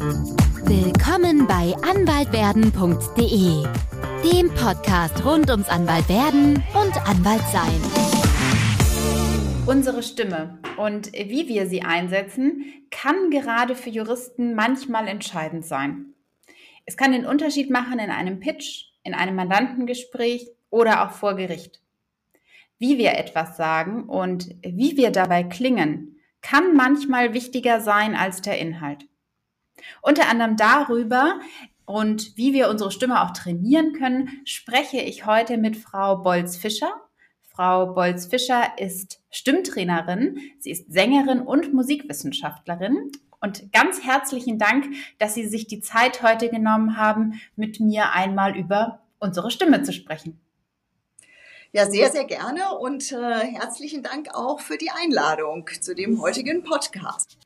Willkommen bei anwaltwerden.de, dem Podcast rund ums Anwaltwerden und Anwaltsein. Unsere Stimme und wie wir sie einsetzen, kann gerade für Juristen manchmal entscheidend sein. Es kann den Unterschied machen in einem Pitch, in einem Mandantengespräch oder auch vor Gericht. Wie wir etwas sagen und wie wir dabei klingen, kann manchmal wichtiger sein als der Inhalt. Unter anderem darüber und wie wir unsere Stimme auch trainieren können, spreche ich heute mit Frau Bolz-Fischer. Frau Bolz-Fischer ist Stimmtrainerin, sie ist Sängerin und Musikwissenschaftlerin. Und ganz herzlichen Dank, dass Sie sich die Zeit heute genommen haben, mit mir einmal über unsere Stimme zu sprechen. Ja, sehr, sehr gerne und äh, herzlichen Dank auch für die Einladung zu dem heutigen Podcast.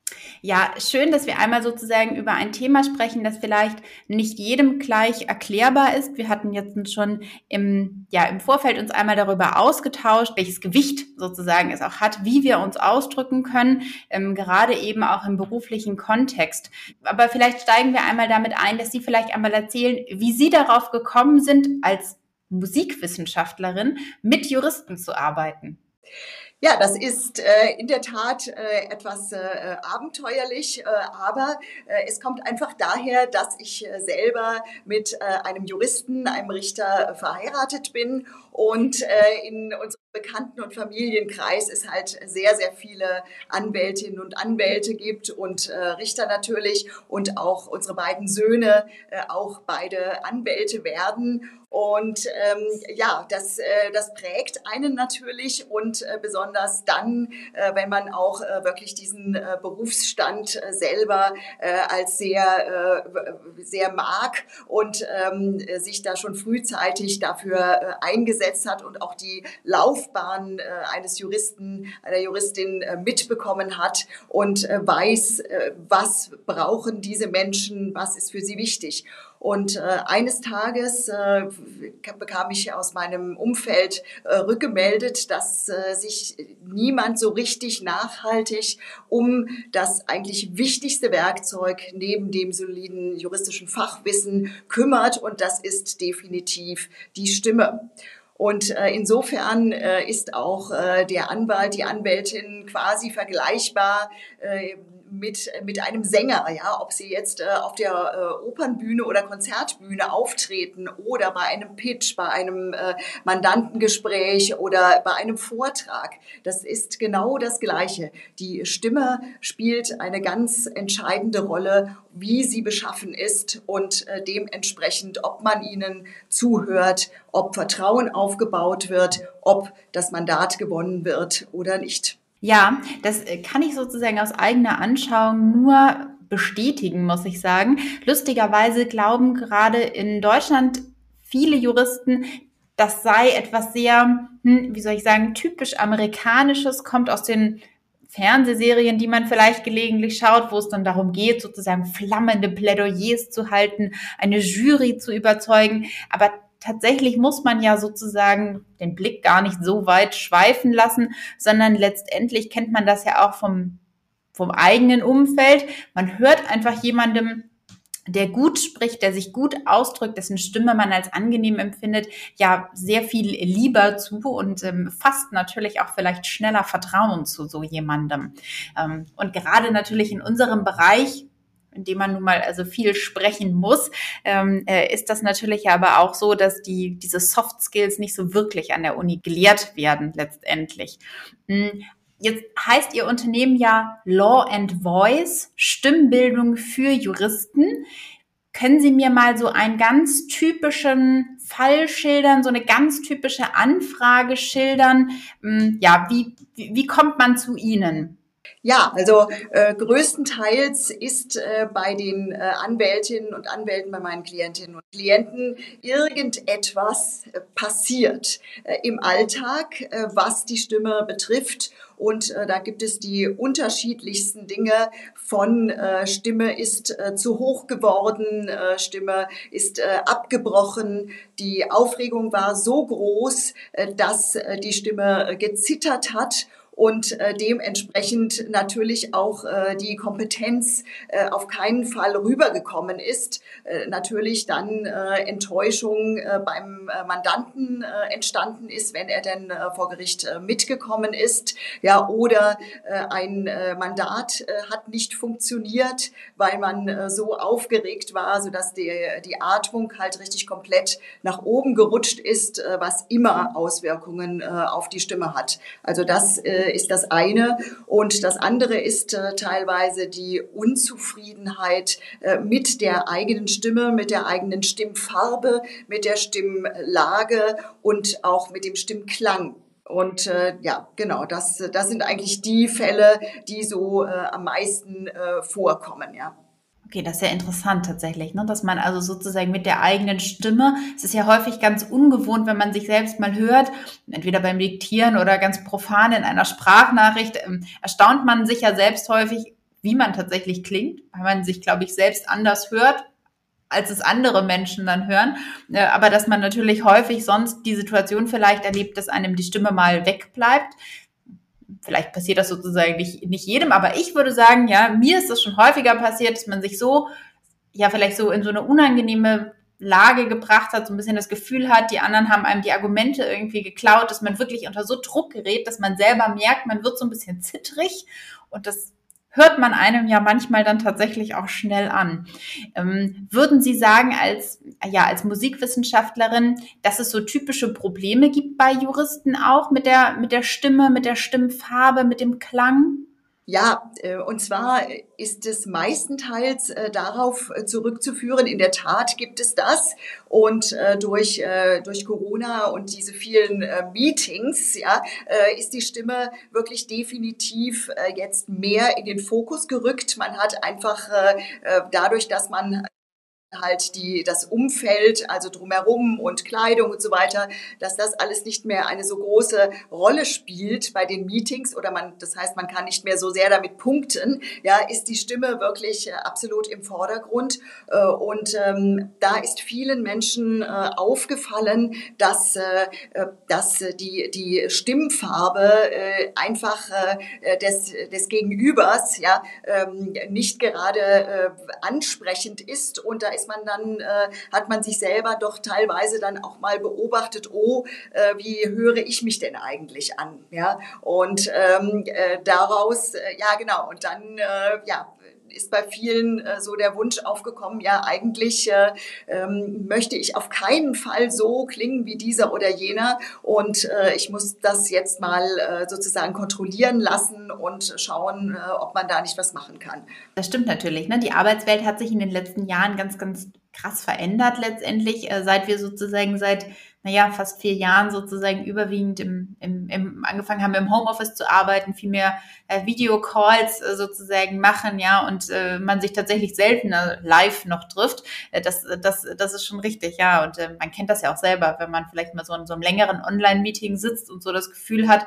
Ja, schön, dass wir einmal sozusagen über ein Thema sprechen, das vielleicht nicht jedem gleich erklärbar ist. Wir hatten jetzt schon im, ja, im Vorfeld uns einmal darüber ausgetauscht, welches Gewicht sozusagen es auch hat, wie wir uns ausdrücken können, ähm, gerade eben auch im beruflichen Kontext. Aber vielleicht steigen wir einmal damit ein, dass Sie vielleicht einmal erzählen, wie Sie darauf gekommen sind, als Musikwissenschaftlerin mit Juristen zu arbeiten? Ja, das ist äh, in der Tat äh, etwas äh, abenteuerlich, äh, aber äh, es kommt einfach daher, dass ich äh, selber mit einem Juristen, einem Richter verheiratet bin und äh, in unserem Bekannten- und Familienkreis es halt sehr, sehr viele Anwältinnen und Anwälte gibt und äh, Richter natürlich und auch unsere beiden Söhne äh, auch beide Anwälte werden. Und ähm, ja, das, äh, das prägt einen natürlich und äh, besonders dann, äh, wenn man auch äh, wirklich diesen äh, Berufsstand äh, selber äh, als sehr, äh, sehr mag und ähm, sich da schon frühzeitig dafür äh, eingesetzt hat und auch die Laufbahn äh, eines Juristen, einer Juristin äh, mitbekommen hat und äh, weiß, was brauchen diese Menschen, was ist für sie wichtig. Und äh, eines Tages äh, bekam ich aus meinem Umfeld äh, rückgemeldet, dass sich niemand so richtig nachhaltig um das eigentlich wichtigste Werkzeug neben dem soliden juristischen Fachwissen kümmert. Und das ist definitiv die Stimme. Und äh, insofern äh, ist auch äh, der Anwalt, die Anwältin quasi vergleichbar äh, mit, mit einem Sänger, ja, ob sie jetzt äh, auf der äh, Opernbühne oder Konzertbühne auftreten oder bei einem Pitch, bei einem äh, Mandantengespräch oder bei einem Vortrag. Das ist genau das Gleiche. Die Stimme spielt eine ganz entscheidende Rolle, wie sie beschaffen ist und äh, dementsprechend, ob man ihnen zuhört, ob Vertrauen aufgebaut wird, ob das Mandat gewonnen wird oder nicht. Ja, das äh, kann ich sozusagen aus eigener Anschauung nur bestätigen, muss ich sagen. Lustigerweise glauben gerade in Deutschland viele Juristen, das sei etwas sehr, hm, wie soll ich sagen, typisch amerikanisches, kommt aus den Fernsehserien, die man vielleicht gelegentlich schaut, wo es dann darum geht, sozusagen flammende Plädoyers zu halten, eine Jury zu überzeugen. Aber tatsächlich muss man ja sozusagen den Blick gar nicht so weit schweifen lassen, sondern letztendlich kennt man das ja auch vom, vom eigenen Umfeld. Man hört einfach jemandem der gut spricht, der sich gut ausdrückt, dessen Stimme man als angenehm empfindet, ja sehr viel lieber zu und ähm, fasst natürlich auch vielleicht schneller Vertrauen zu so jemandem. Ähm, und gerade natürlich in unserem Bereich, in dem man nun mal also viel sprechen muss, ähm, äh, ist das natürlich aber auch so, dass die diese Soft Skills nicht so wirklich an der Uni gelehrt werden letztendlich. Hm, jetzt heißt Ihr Unternehmen ja Law and Voice, Stimmbildung für Juristen. Können Sie mir mal so einen ganz typischen Fall schildern, so eine ganz typische Anfrage schildern? Hm, ja, wie, wie kommt man zu Ihnen? Ja, also äh, größtenteils ist äh, bei den äh, Anwältinnen und Anwälten, bei meinen Klientinnen und Klienten irgendetwas äh, passiert äh, im Alltag, äh, was die Stimme betrifft. Und äh, da gibt es die unterschiedlichsten Dinge von äh, Stimme ist äh, zu hoch geworden, Stimme ist abgebrochen, die Aufregung war so groß, dass die Stimme gezittert hat und äh, dementsprechend natürlich auch äh, die Kompetenz äh, auf keinen Fall rübergekommen ist. Äh, natürlich dann äh, Enttäuschung äh, beim äh, Mandanten äh, entstanden ist, wenn er denn äh, vor Gericht äh, mitgekommen ist, ja, oder äh, ein äh, Mandat äh, hat nicht funktioniert, weil man äh, so aufgeregt war, so dass die, die Atmung halt richtig komplett nach oben gerutscht ist, äh, was immer Auswirkungen äh, auf die Stimme hat. Also das äh, ist das eine. Und das andere ist äh, teilweise die Unzufriedenheit äh, mit der eigenen Stimme, mit der eigenen Stimmfarbe, mit der Stimmlage und auch mit dem Stimmklang. Und äh, ja, genau, das, das sind eigentlich die Fälle, die so äh, am meisten äh, vorkommen, ja. Okay, das ist ja interessant tatsächlich, ne? dass man also sozusagen mit der eigenen Stimme, es ist ja häufig ganz ungewohnt, wenn man sich selbst mal hört, entweder beim Diktieren oder ganz profan in einer Sprachnachricht, ähm, erstaunt man sich ja selbst häufig, wie man tatsächlich klingt, weil man sich, glaube ich, selbst anders hört, als es andere Menschen dann hören. Äh, aber dass man natürlich häufig sonst die Situation vielleicht erlebt, dass einem die Stimme mal wegbleibt vielleicht passiert das sozusagen nicht, nicht jedem, aber ich würde sagen, ja, mir ist das schon häufiger passiert, dass man sich so, ja, vielleicht so in so eine unangenehme Lage gebracht hat, so ein bisschen das Gefühl hat, die anderen haben einem die Argumente irgendwie geklaut, dass man wirklich unter so Druck gerät, dass man selber merkt, man wird so ein bisschen zittrig und das hört man einem ja manchmal dann tatsächlich auch schnell an. Ähm, würden Sie sagen, als, ja, als Musikwissenschaftlerin, dass es so typische Probleme gibt bei Juristen auch mit der, mit der Stimme, mit der Stimmfarbe, mit dem Klang? Ja, äh, und zwar ist es meistenteils äh, darauf äh, zurückzuführen. In der Tat gibt es das. Und durch, durch Corona und diese vielen Meetings ja, ist die Stimme wirklich definitiv jetzt mehr in den Fokus gerückt. Man hat einfach dadurch, dass man halt die, das Umfeld, also drumherum und Kleidung und so weiter, dass das alles nicht mehr eine so große Rolle spielt bei den Meetings oder man, das heißt, man kann nicht mehr so sehr damit punkten, ja, ist die Stimme wirklich äh, absolut im Vordergrund. Äh, und ähm, da ist vielen Menschen äh, aufgefallen, dass, dass die, die Stimmfarbe einfach des, des Gegenübers ja, ähm, nicht gerade ansprechend ist und da ist man dann, äh, hat man sich selber doch teilweise dann auch mal beobachtet, oh, äh, wie höre ich mich denn eigentlich an? Ja, und ähm, äh, daraus, äh, ja genau, und dann, äh, ja, ist bei vielen äh, so der Wunsch aufgekommen, ja, eigentlich äh, ähm, möchte ich auf keinen Fall so klingen wie dieser oder jener und äh, ich muss das jetzt mal äh, sozusagen kontrollieren lassen und schauen, äh, ob man da nicht was machen kann. Das stimmt natürlich. Ne? Die Arbeitswelt hat sich in den letzten Jahren ganz, ganz krass verändert letztendlich, äh, seit wir sozusagen seit naja, fast vier Jahren sozusagen überwiegend im, im, im angefangen haben, im Homeoffice zu arbeiten, viel mehr äh, Videocalls äh, sozusagen machen, ja, und äh, man sich tatsächlich seltener live noch trifft. Äh, das, das, das ist schon richtig, ja. Und äh, man kennt das ja auch selber, wenn man vielleicht mal so in so einem längeren Online-Meeting sitzt und so das Gefühl hat,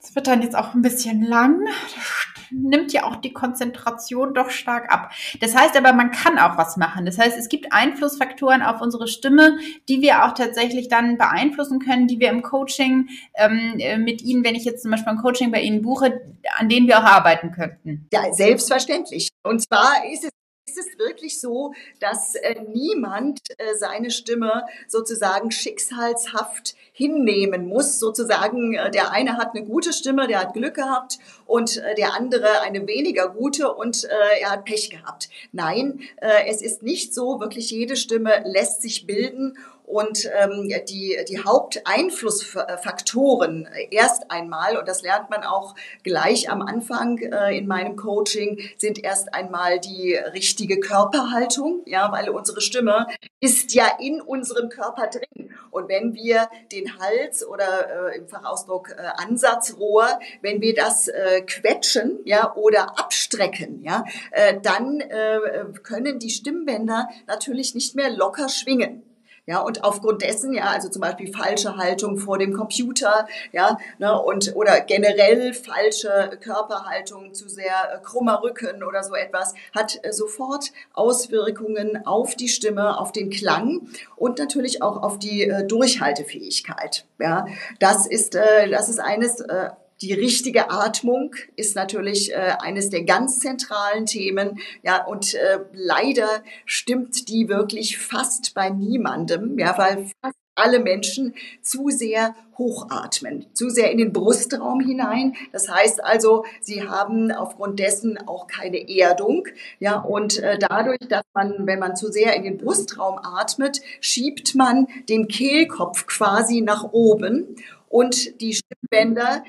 es wird dann jetzt auch ein bisschen lang. Das nimmt ja auch die Konzentration doch stark ab. Das heißt aber, man kann auch was machen. Das heißt, es gibt Einflussfaktoren auf unsere Stimme, die wir auch tatsächlich dann beeinflussen können, die wir im Coaching ähm, äh, mit Ihnen, wenn ich jetzt zum Beispiel ein Coaching bei Ihnen buche, an denen wir auch arbeiten könnten. Ja, selbstverständlich. Und zwar ist es ist es wirklich so, dass äh, niemand äh, seine Stimme sozusagen schicksalshaft hinnehmen muss. Sozusagen, äh, der eine hat eine gute Stimme, der hat Glück gehabt und äh, der andere eine weniger gute und äh, er hat Pech gehabt. Nein, äh, es ist nicht so. Wirklich jede Stimme lässt sich bilden und ähm, die, die Haupteinflussfaktoren äh, erst einmal, und das lernt man auch gleich am Anfang äh, in meinem Coaching, sind erst einmal die richtige Körperhaltung, ja, weil unsere Stimme ist ja in unserem Körper drin. Und wenn wir den Hals oder äh, im Fachausdruck äh, Ansatzrohr, wenn wir das äh, quetschen, ja, oder abstrecken, ja, äh, dann äh, können die Stimmbänder natürlich nicht mehr locker schwingen. Ja, und aufgrund dessen, ja, also zum Beispiel falsche Haltung vor dem Computer, ja, ne, und oder generell falsche Körperhaltung, zu sehr äh, krummer Rücken oder so etwas, hat äh, sofort Auswirkungen auf die Stimme, auf den Klang und natürlich auch auf die äh, Durchhaltefähigkeit. Ja, das ist, äh, das ist eines, äh, die richtige Atmung ist natürlich äh, eines der ganz zentralen Themen. Ja, und äh, leider stimmt die wirklich fast bei niemandem, ja, weil fast alle Menschen zu sehr hochatmen, zu sehr in den Brustraum hinein. Das heißt also, sie haben aufgrund dessen auch keine Erdung. Ja, und äh, dadurch, dass man, wenn man zu sehr in den Brustraum atmet, schiebt man den Kehlkopf quasi nach oben und die Stimmbänder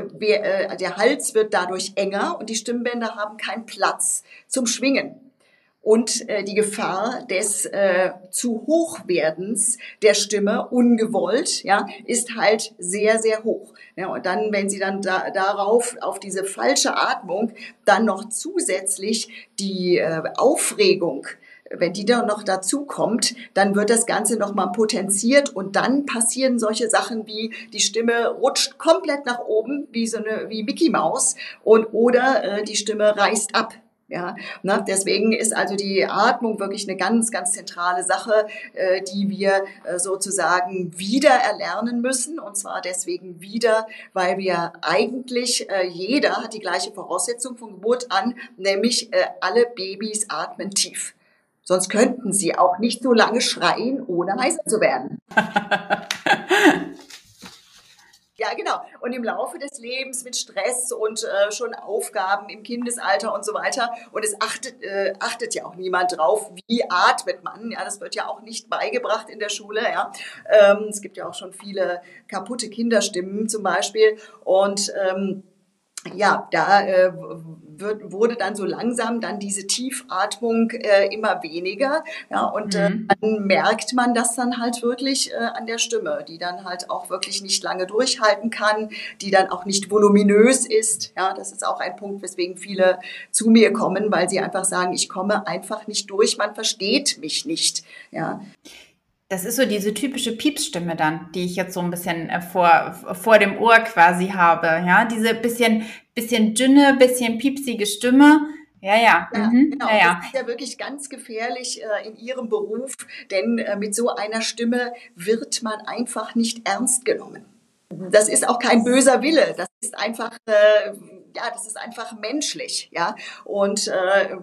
der Hals wird dadurch enger und die Stimmbänder haben keinen Platz zum Schwingen. Und äh, die Gefahr des äh, zu Hochwerdens der Stimme, ungewollt, ja, ist halt sehr, sehr hoch. Ja, und dann, wenn Sie dann da, darauf, auf diese falsche Atmung, dann noch zusätzlich die äh, Aufregung wenn die dann noch dazu kommt, dann wird das Ganze nochmal potenziert und dann passieren solche Sachen wie die Stimme rutscht komplett nach oben, wie so eine, wie Mickey Maus und oder äh, die Stimme reißt ab. Ja, ne? deswegen ist also die Atmung wirklich eine ganz, ganz zentrale Sache, äh, die wir äh, sozusagen wieder erlernen müssen. Und zwar deswegen wieder, weil wir eigentlich, äh, jeder hat die gleiche Voraussetzung von Geburt an, nämlich äh, alle Babys atmen tief. Sonst könnten sie auch nicht so lange schreien, ohne heiser zu werden. Ja, genau. Und im Laufe des Lebens mit Stress und äh, schon Aufgaben im Kindesalter und so weiter. Und es achtet, äh, achtet ja auch niemand drauf, wie atmet man. Ja, das wird ja auch nicht beigebracht in der Schule. Ja, ähm, es gibt ja auch schon viele kaputte Kinderstimmen zum Beispiel. Und ähm, ja, da äh, wird, wurde dann so langsam dann diese Tiefatmung äh, immer weniger. Ja, und äh, mhm. dann merkt man das dann halt wirklich äh, an der Stimme, die dann halt auch wirklich nicht lange durchhalten kann, die dann auch nicht voluminös ist. Ja, das ist auch ein Punkt, weswegen viele zu mir kommen, weil sie einfach sagen, ich komme einfach nicht durch, man versteht mich nicht. Ja. Das ist so diese typische Piepsstimme dann, die ich jetzt so ein bisschen äh, vor, vor dem Ohr quasi habe. Ja, diese bisschen, bisschen dünne, bisschen piepsige Stimme. Ja, ja. ja mhm. Genau. Ja, ja. Das ist ja wirklich ganz gefährlich äh, in Ihrem Beruf, denn äh, mit so einer Stimme wird man einfach nicht ernst genommen. Das ist auch kein böser Wille. Das ist einfach, äh, ja, das ist einfach menschlich, ja. Und äh,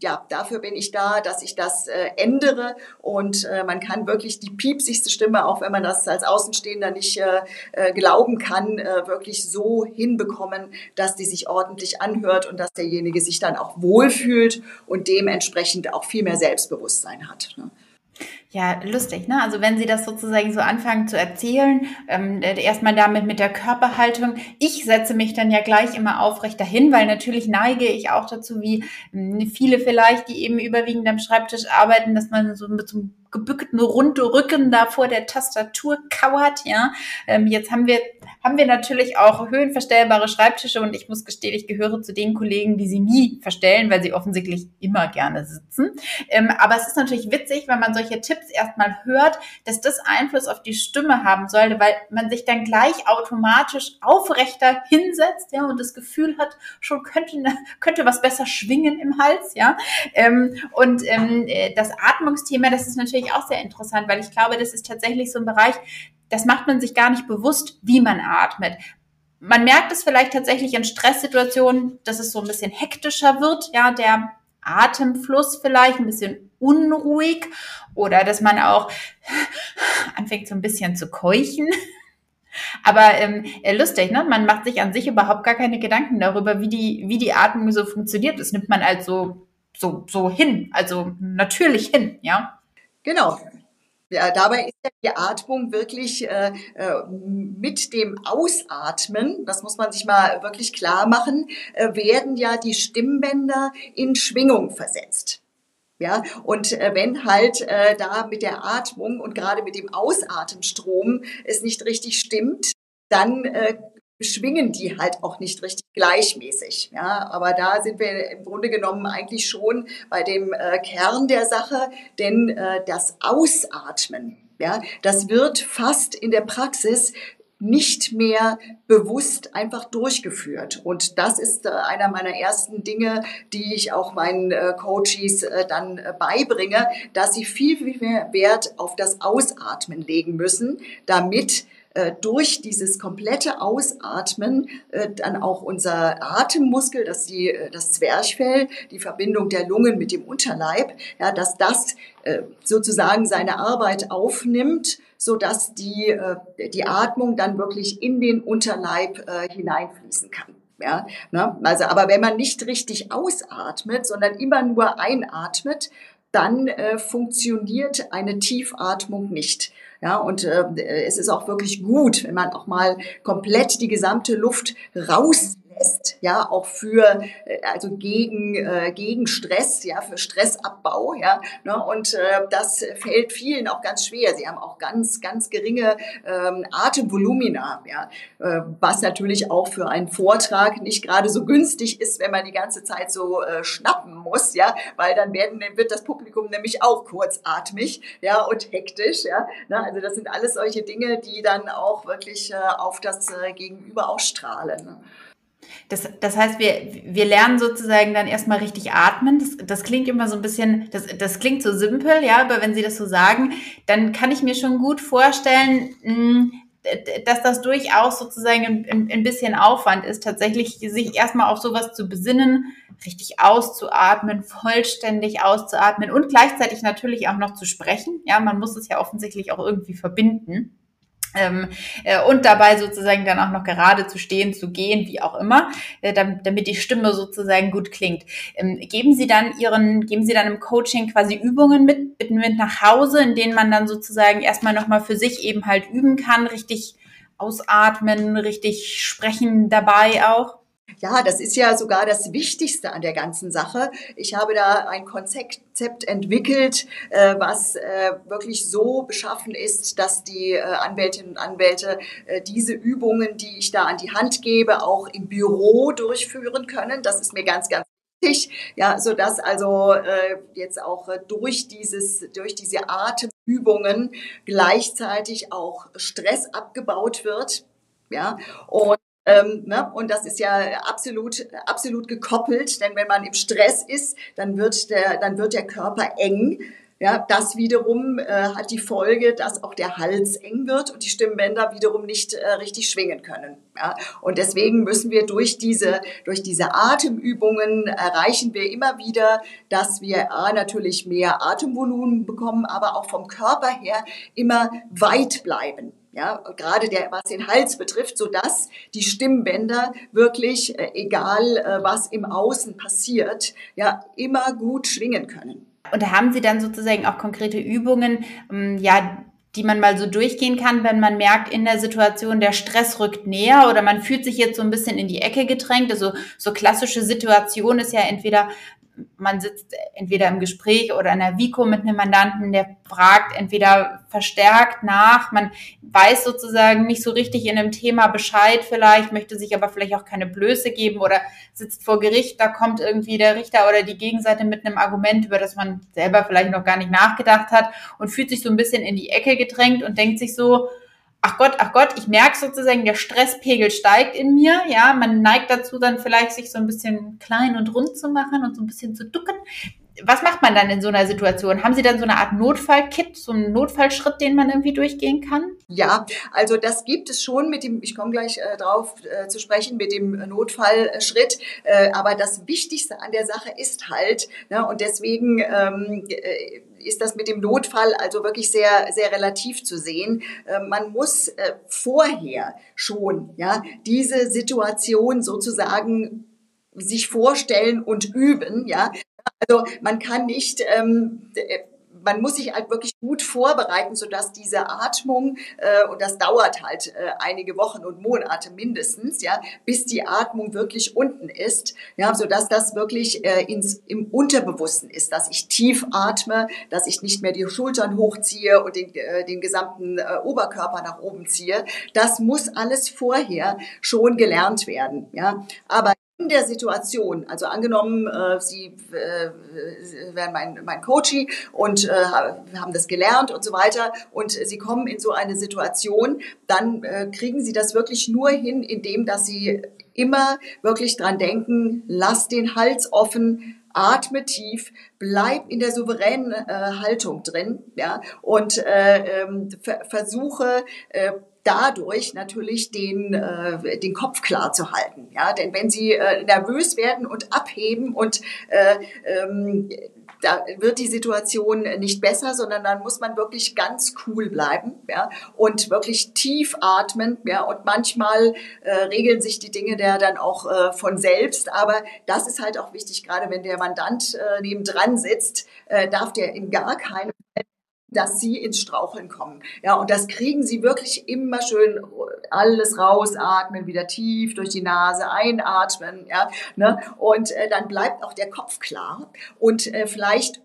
ja, dafür bin ich da, dass ich das äh, ändere und äh, man kann wirklich die piepsigste Stimme, auch wenn man das als Außenstehender nicht äh, äh, glauben kann, äh, wirklich so hinbekommen, dass die sich ordentlich anhört und dass derjenige sich dann auch wohlfühlt und dementsprechend auch viel mehr Selbstbewusstsein hat. Ne? Ja, lustig, ne? Also wenn Sie das sozusagen so anfangen zu erzählen, ähm, erstmal damit mit der Körperhaltung. Ich setze mich dann ja gleich immer aufrecht dahin, weil natürlich neige ich auch dazu, wie ähm, viele vielleicht, die eben überwiegend am Schreibtisch arbeiten, dass man so mit so einem gebückten runde Rücken da vor der Tastatur kauert, ja. Ähm, jetzt haben wir, haben wir natürlich auch höhenverstellbare Schreibtische und ich muss gestehen, ich gehöre zu den Kollegen, die sie nie verstellen, weil sie offensichtlich immer gerne sitzen. Ähm, aber es ist natürlich witzig, wenn man solche Tipps erstmal hört, dass das Einfluss auf die Stimme haben sollte, weil man sich dann gleich automatisch aufrechter hinsetzt, ja, und das Gefühl hat, schon könnte, könnte was besser schwingen im Hals, ja. Ähm, und ähm, äh, das Atmungsthema, das ist natürlich ich auch sehr interessant, weil ich glaube, das ist tatsächlich so ein Bereich, das macht man sich gar nicht bewusst, wie man atmet. Man merkt es vielleicht tatsächlich in Stresssituationen, dass es so ein bisschen hektischer wird, ja, der Atemfluss vielleicht ein bisschen unruhig oder dass man auch anfängt so ein bisschen zu keuchen. Aber ähm, äh, lustig, ne? Man macht sich an sich überhaupt gar keine Gedanken darüber, wie die, wie die Atmung so funktioniert. Das nimmt man also so, so hin, also natürlich hin, ja. Genau. Ja, dabei ist ja die Atmung wirklich äh, äh, mit dem Ausatmen, das muss man sich mal wirklich klar machen, äh, werden ja die Stimmbänder in Schwingung versetzt. Ja, und äh, wenn halt äh, da mit der Atmung und gerade mit dem Ausatemstrom es nicht richtig stimmt, dann äh, schwingen die halt auch nicht richtig gleichmäßig. Ja, aber da sind wir im Grunde genommen eigentlich schon bei dem äh, Kern der Sache, denn äh, das Ausatmen Ja, das wird fast in der Praxis nicht mehr bewusst einfach durchgeführt. Und das ist äh, einer meiner ersten Dinge, die ich auch meinen äh, Coaches äh, dann beibringe, dass sie viel, viel mehr Wert auf das Ausatmen legen müssen, damit durch dieses komplette Ausatmen dann auch unser Atemmuskel, dass die, das Zwerchfell, die Verbindung der Lungen mit dem Unterleib, ja, dass das sozusagen seine Arbeit aufnimmt so dass die, äh, die Atmung dann wirklich in den Unterleib äh, hineinfließen kann. Ja, ne? Also, aber wenn man nicht richtig ausatmet, sondern immer nur einatmet, dann äh, funktioniert eine Tiefatmung nicht. Ja, und äh, es ist auch wirklich gut, wenn man auch mal komplett die gesamte Luft raus lässt, ja, auch für, äh, also gegen, äh, gegen Stress, ja, für Stressabbau, ja, ne, und äh, das fällt vielen auch ganz schwer. Sie haben auch ganz, ganz geringe ähm, Atemvolumina, ja, äh, was natürlich auch für einen Vortrag nicht gerade so günstig ist, wenn man die ganze Zeit so äh, schnappen muss, ja, weil dann werden, wird das Publikum nämlich auch kurzatmig, ja, und hektisch, ja, ne, also das sind alles solche Dinge, die dann auch wirklich äh, auf das äh, Gegenüber ausstrahlen. Ne. Das, das heißt, wir, wir lernen sozusagen dann erstmal richtig atmen. Das, das klingt immer so ein bisschen, das, das klingt so simpel, ja, aber wenn Sie das so sagen, dann kann ich mir schon gut vorstellen, hm, dass das durchaus sozusagen ein, ein bisschen Aufwand ist, tatsächlich sich erstmal auf sowas zu besinnen, richtig auszuatmen, vollständig auszuatmen und gleichzeitig natürlich auch noch zu sprechen. Ja, man muss es ja offensichtlich auch irgendwie verbinden. Ähm, äh, und dabei sozusagen dann auch noch gerade zu stehen, zu gehen, wie auch immer, äh, damit, damit die Stimme sozusagen gut klingt. Ähm, geben Sie dann Ihren, geben Sie dann im Coaching quasi Übungen mit, mit, mit nach Hause, in denen man dann sozusagen erstmal nochmal für sich eben halt üben kann, richtig ausatmen, richtig sprechen dabei auch? Ja, das ist ja sogar das Wichtigste an der ganzen Sache. Ich habe da ein Konzept entwickelt, äh, was äh, wirklich so beschaffen ist, dass die äh, Anwältinnen und Anwälte diese Übungen, die ich da an die Hand gebe, auch im Büro durchführen können. Das ist mir ganz, ganz wichtig, ja, so dass also jetzt auch durch dieses, durch diese Atemübungen gleichzeitig auch Stress abgebaut wird. Ja, und ähm, ne? Und das ist ja absolut, absolut gekoppelt, denn wenn man im Stress ist, dann wird der, dann wird der Körper eng. Ja, das wiederum äh, hat die Folge, dass auch der Hals eng wird und die Stimmbänder wiederum nicht äh, richtig schwingen können. Ja, und deswegen müssen wir durch diese, durch diese Atemübungen erreichen wir immer wieder, dass wir A, natürlich mehr Atemvolumen bekommen, aber auch vom Körper her immer weit bleiben ja, gerade der, was den Hals betrifft, so dass die Stimmbänder wirklich, äh, egal äh, was im Außen passiert, ja, immer gut schwingen können. Und da haben Sie dann sozusagen auch konkrete Übungen, ähm, ja, die man mal so durchgehen kann, wenn man merkt, in der Situation, der Stress rückt näher oder man fühlt sich jetzt so ein bisschen in die Ecke gedrängt. Also so klassische Situation ist ja entweder man sitzt entweder im Gespräch oder in der Vico mit einem Mandanten, der fragt entweder verstärkt nach, man weiß sozusagen nicht so richtig in einem Thema Bescheid vielleicht, möchte sich aber vielleicht auch keine Blöße geben oder sitzt vor Gericht, da kommt irgendwie der Richter oder die Gegenseite mit einem Argument, über das man selber vielleicht noch gar nicht nachgedacht hat und fühlt sich so ein bisschen in die Ecke gedrängt und denkt sich so, ach Gott, ach Gott, ich merke sozusagen, der Stresspegel steigt in mir. Ja, man neigt dazu dann vielleicht, sich so ein bisschen klein und rund zu machen und so ein bisschen zu ducken. Was macht man dann in so einer Situation? Haben Sie dann so eine Art Notfallkit, so einen Notfallschritt, den man irgendwie durchgehen kann? Ja, also das gibt es schon mit dem, ich komme gleich äh, drauf äh, zu sprechen, mit dem Notfallschritt. Äh, aber das Wichtigste an der Sache ist halt, ne, und deswegen ähm, äh, ist das mit dem Notfall also wirklich sehr, sehr relativ zu sehen. Äh, man muss äh, vorher schon, ja, diese Situation sozusagen sich vorstellen und üben, ja. Also man kann nicht ähm, man muss sich halt wirklich gut vorbereiten, sodass diese Atmung, äh, und das dauert halt äh, einige Wochen und Monate mindestens, ja, bis die Atmung wirklich unten ist, ja, sodass das wirklich äh, ins, im Unterbewussten ist, dass ich tief atme, dass ich nicht mehr die Schultern hochziehe und den, äh, den gesamten äh, Oberkörper nach oben ziehe. Das muss alles vorher schon gelernt werden, ja. Aber der Situation, also angenommen, äh, Sie äh, wären mein, mein Coachie und äh, haben das gelernt und so weiter und Sie kommen in so eine Situation, dann äh, kriegen Sie das wirklich nur hin, indem dass Sie immer wirklich dran denken, lass den Hals offen, atme tief, bleib in der souveränen äh, Haltung drin, ja, und äh, ähm, versuche äh, dadurch natürlich den, äh, den Kopf klar zu halten. Ja? Denn wenn sie äh, nervös werden und abheben und äh, ähm, da wird die Situation nicht besser, sondern dann muss man wirklich ganz cool bleiben ja, und wirklich tief atmen. Ja, und manchmal äh, regeln sich die Dinge der dann auch äh, von selbst. Aber das ist halt auch wichtig, gerade wenn der Mandant äh, nebendran sitzt, äh, darf der in gar keinem dass sie ins Straucheln kommen. Ja, und das kriegen sie wirklich immer schön alles rausatmen, wieder tief durch die Nase einatmen, ja, ne? Und äh, dann bleibt auch der Kopf klar und äh, vielleicht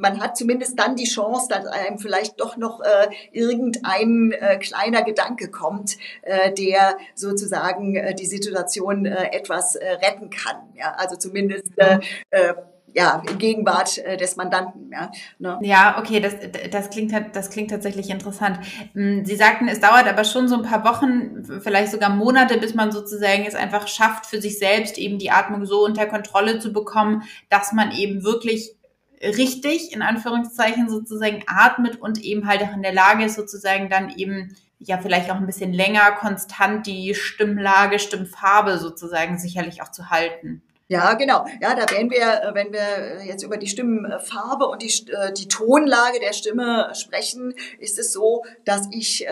man hat zumindest dann die Chance, dass einem vielleicht doch noch äh, irgendein äh, kleiner Gedanke kommt, äh, der sozusagen äh, die Situation äh, etwas äh, retten kann. Ja, also zumindest äh, äh, ja, Gegenwart äh, des Mandanten. Ja, ne? ja okay, das, das, klingt, das klingt tatsächlich interessant. Hm, Sie sagten, es dauert aber schon so ein paar Wochen, vielleicht sogar Monate, bis man sozusagen es einfach schafft, für sich selbst eben die Atmung so unter Kontrolle zu bekommen, dass man eben wirklich richtig, in Anführungszeichen sozusagen, atmet und eben halt auch in der Lage ist, sozusagen dann eben ja vielleicht auch ein bisschen länger konstant die Stimmlage, Stimmfarbe sozusagen sicherlich auch zu halten. Ja, genau. Ja, da werden wir, äh, wenn wir jetzt über die Stimmenfarbe und die, äh, die Tonlage der Stimme sprechen, ist es so, dass ich äh,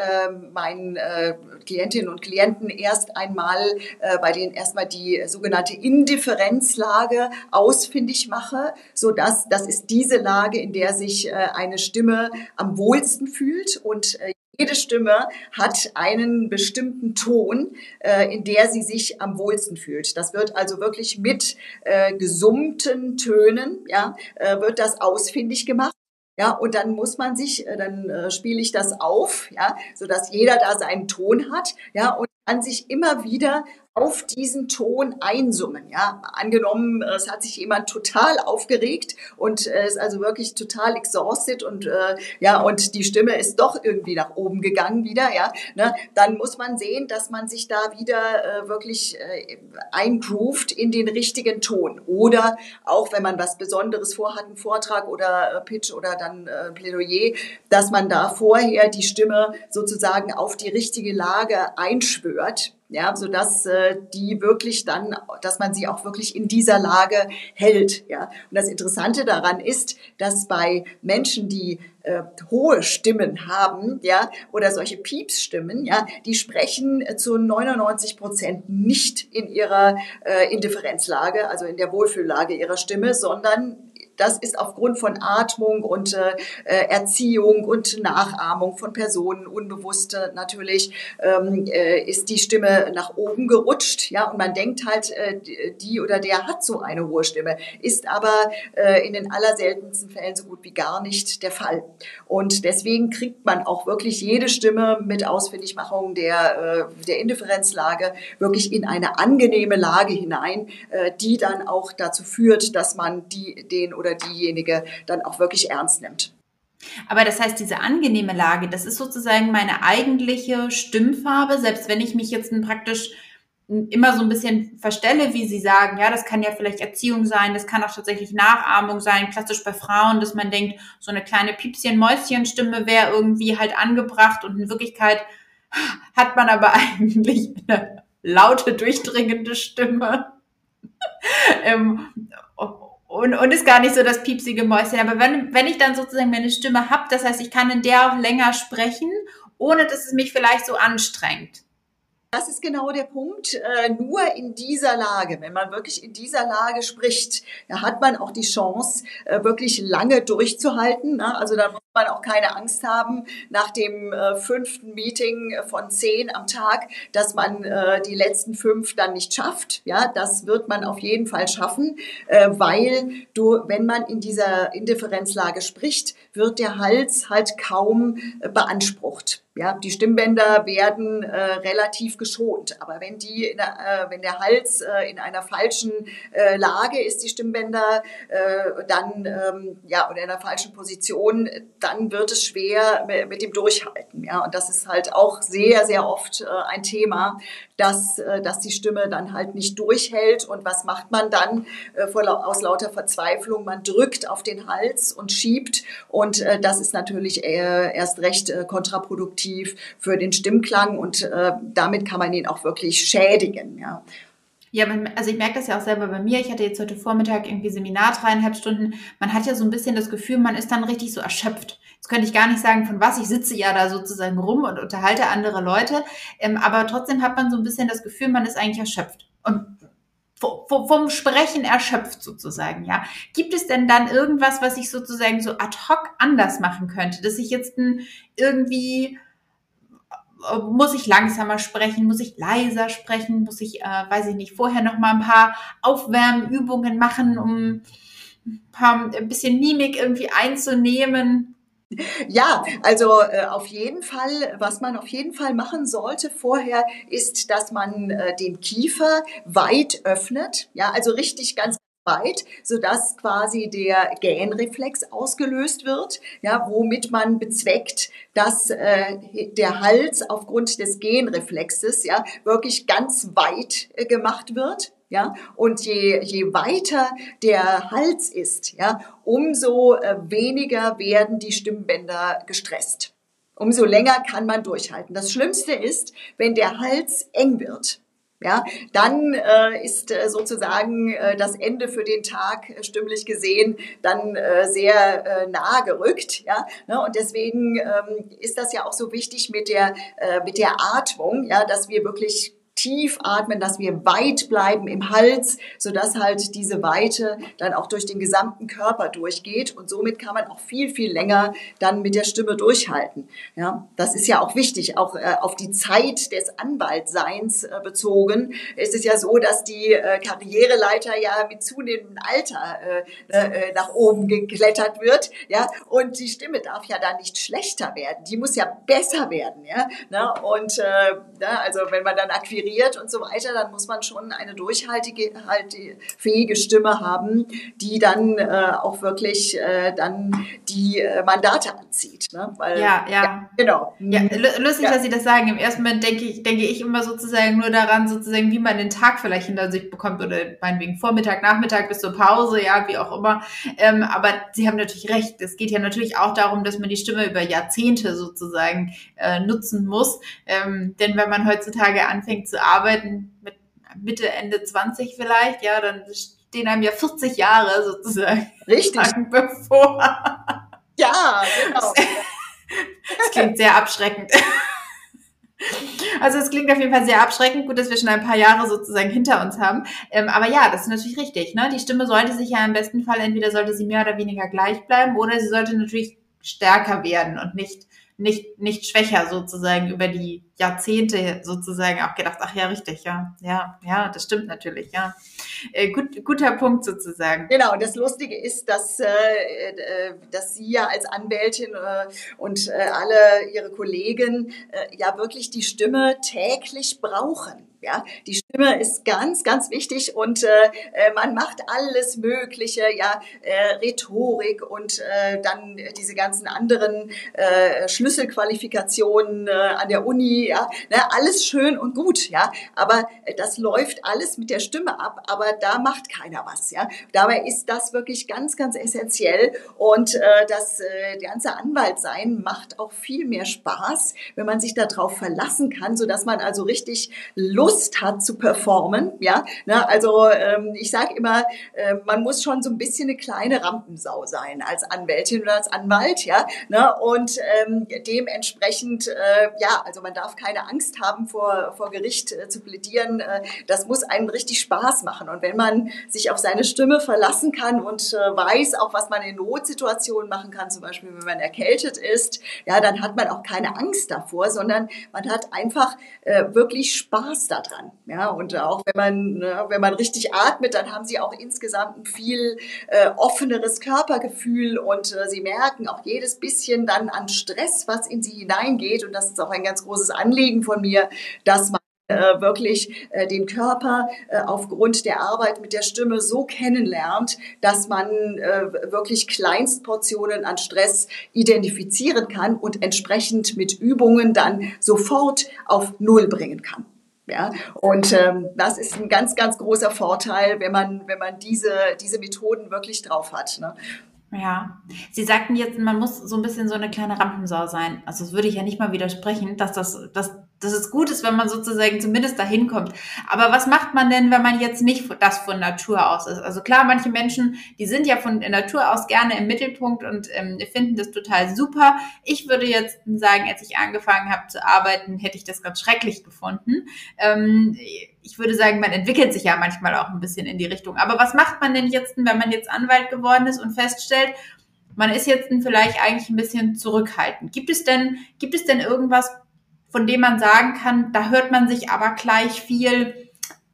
meinen äh, Klientinnen und Klienten erst einmal äh, bei denen erstmal die sogenannte Indifferenzlage ausfindig mache, so dass das ist diese Lage, in der sich äh, eine Stimme am wohlsten fühlt und äh, jede Stimme hat einen bestimmten Ton, äh, in der sie sich am wohlsten fühlt. Das wird also wirklich mit äh, gesummten Tönen, ja, äh, wird das ausfindig gemacht. Ja, und dann muss man sich, äh, dann äh, spiele ich das auf, ja, so dass jeder da seinen Ton hat, ja, und kann sich immer wieder auf diesen Ton einsummen. Ja, angenommen, es hat sich jemand total aufgeregt und ist also wirklich total exhausted und äh, ja und die Stimme ist doch irgendwie nach oben gegangen wieder. Ja, ne? dann muss man sehen, dass man sich da wieder äh, wirklich äh, eingroovt in den richtigen Ton. Oder auch wenn man was Besonderes vorhat, einen Vortrag oder äh, Pitch oder dann äh, Plädoyer, dass man da vorher die Stimme sozusagen auf die richtige Lage einschwört ja, so dass äh, die wirklich dann, dass man sie auch wirklich in dieser Lage hält, ja. Und das Interessante daran ist, dass bei Menschen, die äh, hohe Stimmen haben, ja, oder solche Piepsstimmen, ja, die sprechen zu 99 Prozent nicht in ihrer äh, Indifferenzlage, also in der Wohlfühllage ihrer Stimme, sondern das ist aufgrund von Atmung und äh, Erziehung und Nachahmung von Personen, unbewusste natürlich, ähm, äh, ist die Stimme nach oben gerutscht. Ja, und man denkt halt, äh, die oder der hat so eine hohe Stimme, ist aber äh, in den allerseltensten Fällen so gut wie gar nicht der Fall. Und deswegen kriegt man auch wirklich jede Stimme mit Ausfindigmachung der, äh, der Indifferenzlage wirklich in eine angenehme Lage hinein, äh, die dann auch dazu führt, dass man die, den oder oder diejenige dann auch wirklich ernst nimmt. Aber das heißt, diese angenehme Lage, das ist sozusagen meine eigentliche Stimmfarbe, selbst wenn ich mich jetzt praktisch immer so ein bisschen verstelle, wie Sie sagen, ja, das kann ja vielleicht Erziehung sein, das kann auch tatsächlich Nachahmung sein, klassisch bei Frauen, dass man denkt, so eine kleine Piepschen-Mäuschen-Stimme wäre irgendwie halt angebracht und in Wirklichkeit hat man aber eigentlich eine laute, durchdringende Stimme. ähm, und, und ist gar nicht so das piepsige Mäuschen. Aber wenn, wenn ich dann sozusagen meine Stimme habe, das heißt, ich kann in der auch länger sprechen, ohne dass es mich vielleicht so anstrengt. Das ist genau der Punkt. Äh, nur in dieser Lage, wenn man wirklich in dieser Lage spricht, da hat man auch die Chance, äh, wirklich lange durchzuhalten. Ne? Also da muss man auch keine Angst haben nach dem äh, fünften Meeting von zehn am Tag, dass man äh, die letzten fünf dann nicht schafft. Ja, das wird man auf jeden Fall schaffen, äh, weil du, wenn man in dieser Indifferenzlage spricht, wird der Hals halt kaum äh, beansprucht. Ja, die Stimmbänder werden äh, relativ geschont, aber wenn die, der, äh, wenn der Hals äh, in einer falschen äh, Lage ist, die Stimmbänder, äh, dann ähm, ja oder in einer falschen Position, dann wird es schwer mit, dem Durchhalten. Ja, und das ist halt auch sehr, sehr oft äh, ein Thema, dass, äh, dass die Stimme dann halt nicht durchhält. Und was macht man dann äh, aus lauter Verzweiflung? Man drückt auf den Hals und schiebt und das ist natürlich erst recht kontraproduktiv für den Stimmklang und damit kann man ihn auch wirklich schädigen. Ja. Ja, also ich merke das ja auch selber bei mir. Ich hatte jetzt heute Vormittag irgendwie Seminar, dreieinhalb Stunden. Man hat ja so ein bisschen das Gefühl, man ist dann richtig so erschöpft. Jetzt könnte ich gar nicht sagen, von was. Ich sitze ja da sozusagen rum und unterhalte andere Leute. Ähm, aber trotzdem hat man so ein bisschen das Gefühl, man ist eigentlich erschöpft. Und vom Sprechen erschöpft sozusagen, ja. Gibt es denn dann irgendwas, was ich sozusagen so ad hoc anders machen könnte, dass ich jetzt irgendwie muss ich langsamer sprechen, muss ich leiser sprechen, muss ich, äh, weiß ich nicht, vorher noch mal ein paar Aufwärmübungen machen, um ein, paar, ein bisschen Mimik irgendwie einzunehmen. Ja, also äh, auf jeden Fall, was man auf jeden Fall machen sollte vorher, ist, dass man äh, den Kiefer weit öffnet, ja, also richtig ganz weit, sodass quasi der Gähnreflex ausgelöst wird, ja, womit man bezweckt, dass äh, der Hals aufgrund des Gähnreflexes ja wirklich ganz weit äh, gemacht wird. Ja, und je, je weiter der Hals ist, ja, umso äh, weniger werden die Stimmbänder gestresst. Umso länger kann man durchhalten. Das Schlimmste ist, wenn der Hals eng wird ja, dann äh, ist äh, sozusagen äh, das Ende für den Tag äh, stimmlich gesehen dann äh, sehr äh, nahe gerückt. Ja, ne? und deswegen ähm, ist das ja auch so wichtig mit der äh, mit der Atmung, ja, dass wir wirklich tief atmen, dass wir weit bleiben im Hals, sodass halt diese Weite dann auch durch den gesamten Körper durchgeht. Und somit kann man auch viel, viel länger dann mit der Stimme durchhalten. Ja, das ist ja auch wichtig, auch äh, auf die Zeit des Anwaltseins äh, bezogen ist es ja so, dass die äh, Karriereleiter ja mit zunehmendem Alter äh, äh, nach oben geklettert wird, ja, und die Stimme darf ja dann nicht schlechter werden, die muss ja besser werden, ja, ne? und äh, ne, also wenn man dann akquiriert moderiert und so weiter, dann muss man schon eine durchhaltige, halt fähige Stimme haben, die dann äh, auch wirklich äh, dann die äh, Mandate anzieht. Ne? Weil, ja, ja, ja. Genau. Ja, lustig, ja. dass Sie das sagen. Im ersten Moment denke ich, denke ich immer sozusagen nur daran, sozusagen, wie man den Tag vielleicht hinter sich bekommt oder meinetwegen Vormittag, Nachmittag bis zur Pause, ja, wie auch immer. Ähm, aber Sie haben natürlich recht. Es geht ja natürlich auch darum, dass man die Stimme über Jahrzehnte sozusagen äh, nutzen muss. Ähm, denn wenn man heutzutage anfängt zu arbeiten mit Mitte, Ende 20 vielleicht, ja, dann stehen einem ja 40 Jahre sozusagen Richtig. bevor. Ja, genau. Das klingt sehr abschreckend. Also es klingt auf jeden Fall sehr abschreckend. Gut, dass wir schon ein paar Jahre sozusagen hinter uns haben. Ähm, aber ja, das ist natürlich richtig. Ne? Die Stimme sollte sich ja im besten Fall, entweder sollte sie mehr oder weniger gleich bleiben oder sie sollte natürlich stärker werden und nicht nicht, nicht schwächer sozusagen über die Jahrzehnte sozusagen auch gedacht, ach ja, richtig, ja, ja, ja, das stimmt natürlich, ja. Äh, gut, guter Punkt sozusagen. Genau, das Lustige ist, dass, äh, äh, dass Sie ja als Anwältin äh, und äh, alle Ihre Kollegen äh, ja wirklich die Stimme täglich brauchen. Ja, die Stimme ist ganz, ganz wichtig und äh, man macht alles Mögliche, ja, äh, Rhetorik und äh, dann diese ganzen anderen Schlüsselqualifikationen an der Uni, ja, ne, alles schön und gut, ja, aber das läuft alles mit der Stimme ab, aber da macht keiner was, ja. Dabei ist das wirklich ganz, ganz essentiell und äh, das äh, ganze Anwaltsein macht auch viel mehr Spaß, wenn man sich darauf verlassen kann, so dass man also richtig Lust Lust hat zu performen. Ja, ne, also ähm, ich sage immer, äh, man muss schon so ein bisschen eine kleine Rampensau sein als Anwältin oder als Anwalt. Ja, ne, und ähm, dementsprechend, äh, ja, also man darf keine Angst haben, vor, vor Gericht äh, zu plädieren. Äh, das muss einem richtig Spaß machen. Und wenn man sich auf seine Stimme verlassen kann und äh, weiß auch, was man in Notsituationen machen kann, zum Beispiel wenn man erkältet ist, ja, dann hat man auch keine Angst davor, sondern man hat einfach wirklich Spaß daran. Ja, und auch wenn man, ne, wenn man richtig atmet, dann haben sie auch insgesamt ein viel offeneres Körpergefühl und sie merken auch jedes bisschen dann an Stress, was in sie hineingeht. Und das ist auch ein ganz großes Anliegen von mir, dass man äh, wirklich äh, den Körper äh, aufgrund der Arbeit mit der Stimme so kennenlernt, dass man wirklich Kleinstportionen an Stress identifizieren kann und entsprechend mit Übungen dann sofort auf Null bringen kann. Ja, und ähm, das ist ein ganz, ganz großer Vorteil, wenn man, wenn man diese, diese Methoden wirklich drauf hat. Ne? Ja, Sie sagten jetzt, man muss so ein bisschen so eine kleine Rampensau sein. Also das würde ich ja nicht mal widersprechen, dass das, dass, dass es gut ist, wenn man sozusagen zumindest dahin kommt. Aber was macht man denn, wenn man jetzt nicht das von Natur aus ist? Also klar, manche Menschen, die sind ja von Natur aus gerne im Mittelpunkt und ähm, finden das total super. Ich würde jetzt sagen, als ich angefangen habe zu arbeiten, hätte ich das ganz schrecklich gefunden. Ähm, ich würde sagen, man entwickelt sich ja manchmal auch ein bisschen in die Richtung. Aber was macht man denn jetzt, wenn man jetzt Anwalt geworden ist und feststellt, man ist jetzt vielleicht eigentlich ein bisschen zurückhaltend? Gibt es denn, gibt es denn irgendwas, von dem man sagen kann, da hört man sich aber gleich viel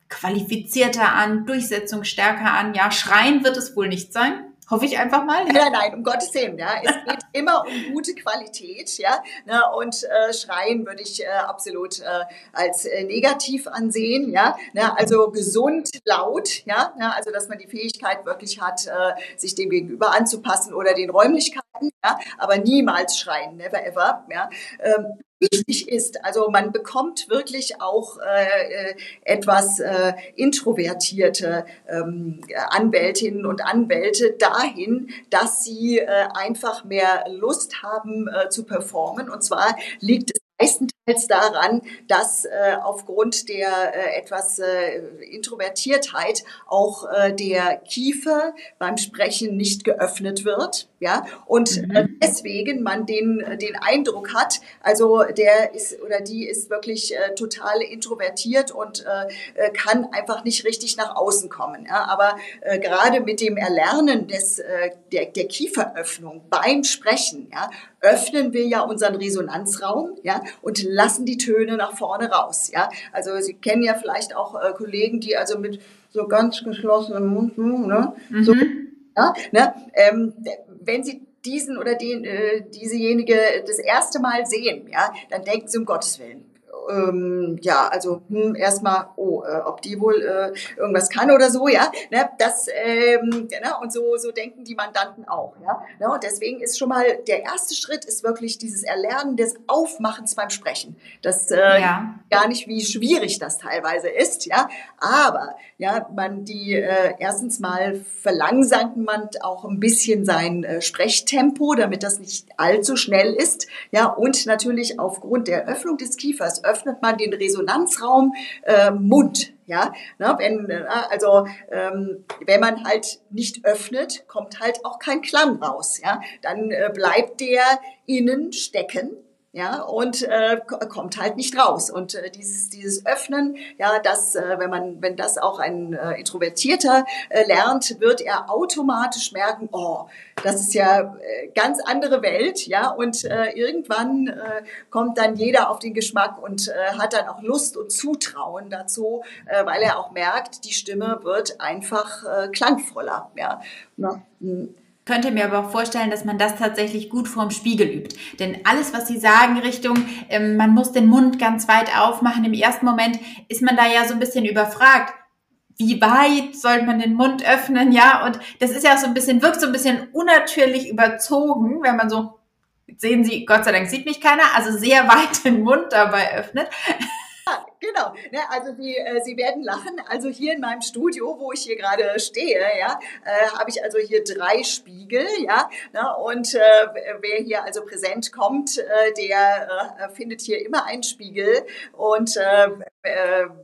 qualifizierter an, durchsetzungsstärker an? Ja, schreien wird es wohl nicht sein. Hoffe ich einfach mal. Ja. Nein, nein, um Gottes Willen. Ja. Es geht immer um gute Qualität. Ja. Ne, und äh, Schreien würde ich äh, absolut äh, als äh, negativ ansehen. Ja. Ne, also gesund, laut. Ja. Ne, also, dass man die Fähigkeit wirklich hat, äh, sich dem Gegenüber anzupassen oder den Räumlichkeiten. Ja. Aber niemals schreien, never ever. Ja. Ähm, wichtig ist. Also man bekommt wirklich auch äh, etwas äh, introvertierte ähm, Anwältinnen und Anwälte dahin, dass sie äh, einfach mehr Lust haben äh, zu performen. Und zwar liegt es meistenteils daran, dass äh, aufgrund der äh, etwas äh, Introvertiertheit auch äh, der Kiefer beim Sprechen nicht geöffnet wird, ja, und äh, mhm. deswegen man den den Eindruck hat, also der ist oder die ist wirklich äh, total introvertiert und äh, kann einfach nicht richtig nach außen kommen, ja, aber äh, gerade mit dem Erlernen des äh, der, der Kieferöffnung beim Sprechen, ja, öffnen wir ja unseren Resonanzraum, ja, und lassen die Töne nach vorne raus, ja. Also Sie kennen ja vielleicht auch äh, Kollegen, die also mit so ganz geschlossenem Mund, ne, mhm. so, ja, ne, ähm, wenn Sie diesen oder den, äh, diesejenige das erste Mal sehen, ja, dann denken Sie um Gottes Willen, ähm, ja, also hm, erstmal, oh, äh, ob die wohl äh, irgendwas kann oder so, ja, ne, das, ähm, ne, und so, so denken die Mandanten auch, ja, ne, und deswegen ist schon mal, der erste Schritt ist wirklich dieses Erlernen des Aufmachens beim Sprechen. Das äh, ja. gar nicht, wie schwierig das teilweise ist, ja, aber, ja, man die, äh, erstens mal verlangsamt man auch ein bisschen sein äh, Sprechtempo, damit das nicht allzu schnell ist, ja, und natürlich aufgrund der Öffnung des Kiefers öffnet man den Resonanzraum äh, Mund. Ja, ne, wenn, äh, also ähm, wenn man halt nicht öffnet, kommt halt auch kein Klang raus. Ja, dann äh, bleibt der innen stecken ja, und äh, kommt halt nicht raus. Und äh, dieses, dieses Öffnen, ja, das, äh, wenn man, wenn das auch ein äh, Introvertierter äh, lernt, wird er automatisch merken, oh, das ist ja äh, ganz andere Welt, ja, und äh, irgendwann äh, kommt dann jeder auf den Geschmack und äh, hat dann auch Lust und Zutrauen dazu, äh, weil er auch merkt, die Stimme wird einfach äh, klangvoller, ja. Na, hm könnte mir aber auch vorstellen, dass man das tatsächlich gut vorm Spiegel übt. Denn alles, was Sie sagen Richtung, ähm, man muss den Mund ganz weit aufmachen, im ersten Moment ist man da ja so ein bisschen überfragt. Wie weit sollte man den Mund öffnen? Ja, und das ist ja so ein bisschen, wirkt so ein bisschen unnatürlich überzogen, wenn man so, sehen Sie, Gott sei Dank sieht mich keiner, also sehr weit den Mund dabei öffnet. Genau, ne, also Sie, äh, Sie werden lachen. Also hier in meinem Studio, wo ich hier gerade stehe, ja, äh, habe ich also hier drei Spiegel, ja, ne, und äh, wer hier also präsent kommt, äh, der äh, findet hier immer einen Spiegel und äh,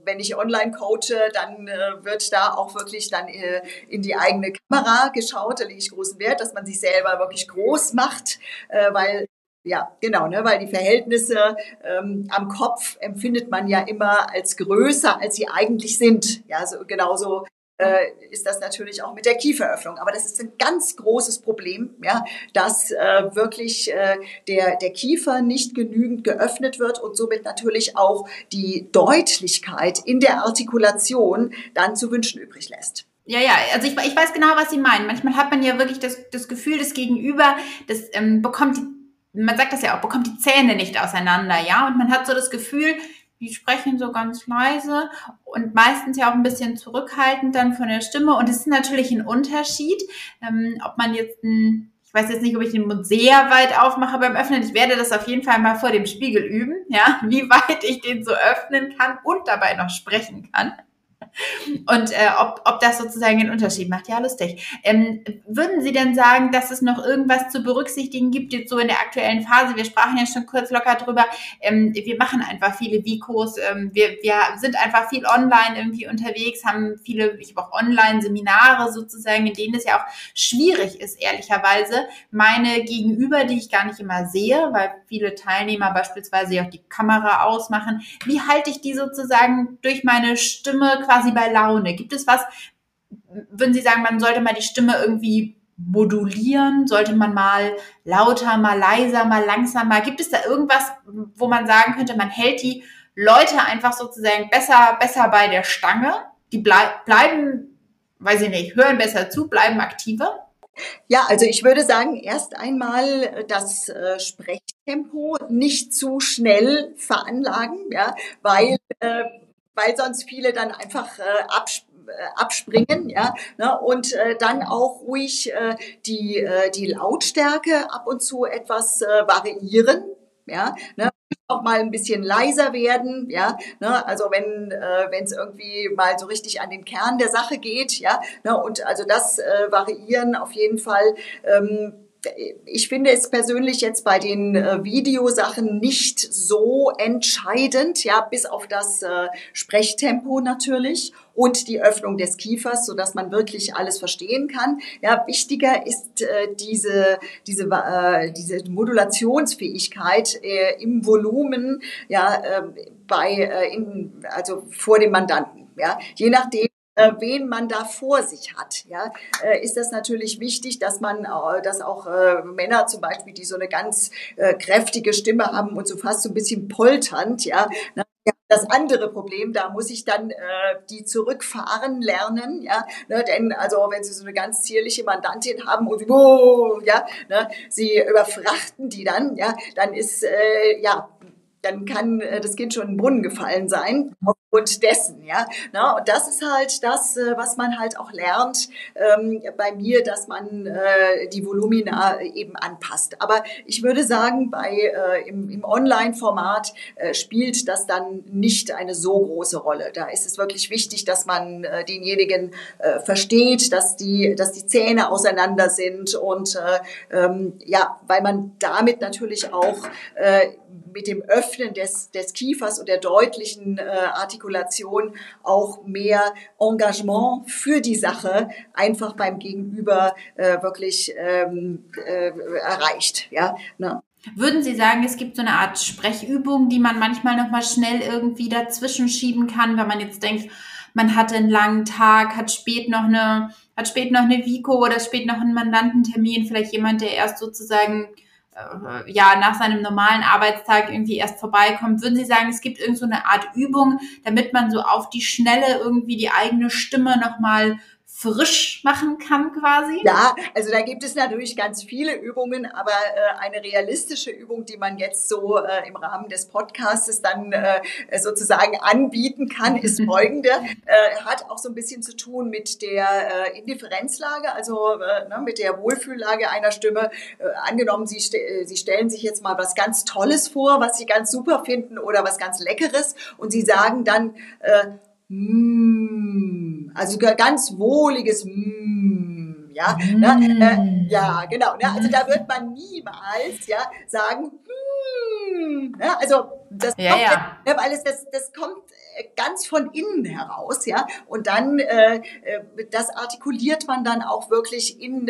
wenn ich online coache, dann wird da auch wirklich dann in die eigene Kamera geschaut. Da lege ich großen Wert, dass man sich selber wirklich groß macht, weil Ja, genau, ne, weil die Verhältnisse ähm, am Kopf empfindet man ja immer als größer, als sie eigentlich sind. Ja, so genauso äh, ist das natürlich auch mit der Kieferöffnung. Aber das ist ein ganz großes Problem, ja, dass äh, wirklich äh, der, der Kiefer nicht genügend geöffnet wird und somit natürlich auch die Deutlichkeit in der Artikulation dann zu wünschen übrig lässt. Ja, ja, also ich, ich weiß genau, was Sie meinen. Manchmal hat man ja wirklich das, das Gefühl, das Gegenüber, das ähm, bekommt die man sagt das ja auch, bekommt die Zähne nicht auseinander, ja, und man hat so das Gefühl, die sprechen so ganz leise und meistens ja auch ein bisschen zurückhaltend dann von der Stimme. Und es ist natürlich ein Unterschied, ähm, ob man jetzt ein, ich weiß jetzt nicht, ob ich den Mund sehr weit aufmache beim Öffnen. Ich werde das auf jeden Fall mal vor dem Spiegel üben, ja, wie weit ich den so öffnen kann und dabei noch sprechen kann. Und äh, ob, ob das sozusagen einen Unterschied macht. Ja, lustig. Ähm, würden Sie denn sagen, dass es noch irgendwas zu berücksichtigen gibt, jetzt so in der aktuellen Phase? Wir sprachen ja schon kurz locker drüber. Ähm, wir machen einfach viele Vikos. Ähm, wir, wir sind einfach viel online irgendwie unterwegs, haben viele, ich habe auch Online-Seminare sozusagen, in denen es ja auch schwierig ist, ehrlicherweise, meine Gegenüber, die ich gar nicht immer sehe, weil viele Teilnehmer beispielsweise ja auch die Kamera ausmachen. Wie halte ich die sozusagen durch meine Stimme quasi quasi bei Laune? Gibt es was, würden Sie sagen, man sollte mal die Stimme irgendwie modulieren? Sollte man mal lauter, mal leiser, mal langsamer? Gibt es da irgendwas, wo man sagen könnte, man hält die Leute einfach sozusagen besser, besser bei der Stange? Die blei bleiben, weiß ich nicht, hören besser zu, bleiben aktiver? Ja, also ich würde sagen, erst einmal das äh, Sprechtempo nicht zu schnell veranlagen, ja, weil äh, weil sonst viele dann einfach äh, absp äh, abspringen, ja, ne, und äh, dann auch ruhig äh, die, äh, die Lautstärke ab und zu etwas äh, variieren, ja, ne, auch mal ein bisschen leiser werden, ja, ne, also wenn äh, wenn es irgendwie mal so richtig an den Kern der Sache geht, ja, ne, und also das äh, variieren auf jeden Fall. Ähm, ich finde es persönlich jetzt bei den äh, Videosachen nicht so entscheidend, ja, bis auf das äh, Sprechtempo natürlich und die Öffnung des Kiefers, so dass man wirklich alles verstehen kann. Ja, wichtiger ist äh, diese diese äh, diese Modulationsfähigkeit äh, im Volumen, ja, äh, bei äh, in, also vor dem Mandanten. Ja, je nachdem, äh, wen man da vor sich hat, ja, äh, ist das natürlich wichtig, dass man, äh, dass auch Männer zum Beispiel, die so eine ganz kräftige Stimme haben und so fast so ein bisschen polternd, ja, das andere Problem, da muss ich dann äh, die zurückfahren lernen, ja, ne, denn also wenn Sie so eine ganz zierliche Mandantin haben und oh, ja, ne, Sie überfrachten die dann, ja, dann ist äh, ja dann kann äh, das Kind schon in den Brunnen gefallen sein aufgrund dessen, ja. Na, und das ist halt das, äh, was man halt auch lernt ähm, bei mir, dass man äh, die Volumina eben anpasst. Aber ich würde sagen, bei äh, im, im Online-Format äh, spielt das dann nicht eine so große Rolle. Da ist es wirklich wichtig, dass man äh, denjenigen äh, versteht, dass die, dass die Zähne auseinander sind und äh, ähm, ja, weil man damit natürlich auch äh, mit dem Öffnen des, des Kiefers und der deutlichen äh, Artikulation auch mehr Engagement für die Sache einfach beim Gegenüber äh, wirklich ähm, äh, erreicht. Ja, ne? Würden Sie sagen, es gibt so eine Art Sprechübung, die man manchmal noch mal schnell irgendwie dazwischen schieben kann, wenn man jetzt denkt, man hatte einen langen Tag, hat spät noch eine, hat spät noch eine Vico oder spät noch einen Mandantentermin, vielleicht jemand, der erst sozusagen ja nach seinem normalen Arbeitstag irgendwie erst vorbeikommt, würden Sie sagen, es gibt irgend so eine Art Übung, damit man so auf die Schnelle irgendwie die eigene Stimme nochmal frisch machen kann quasi? Ja, also da gibt es natürlich ganz viele Übungen, aber äh, eine realistische Übung, die man jetzt so äh, im Rahmen des Podcasts dann äh, sozusagen anbieten kann, ist folgende. Äh, hat auch so ein bisschen zu tun mit der äh, Indifferenzlage, also äh, ne, mit der Wohlfühllage einer Stimme. Äh, angenommen, Sie, st Sie stellen sich jetzt mal was ganz Tolles vor, was Sie ganz super finden oder was ganz Leckeres und Sie sagen dann, äh, mm, also ganz wohliges mm, ja, mm. ne, äh, ja, genau, ne, also da wird man niemals, ja, sagen, mm, ne? also das ja, kommt, ja. Ne, weil es das, das kommt äh, ganz von innen heraus, ja. Und dann äh, äh, das artikuliert man dann auch wirklich in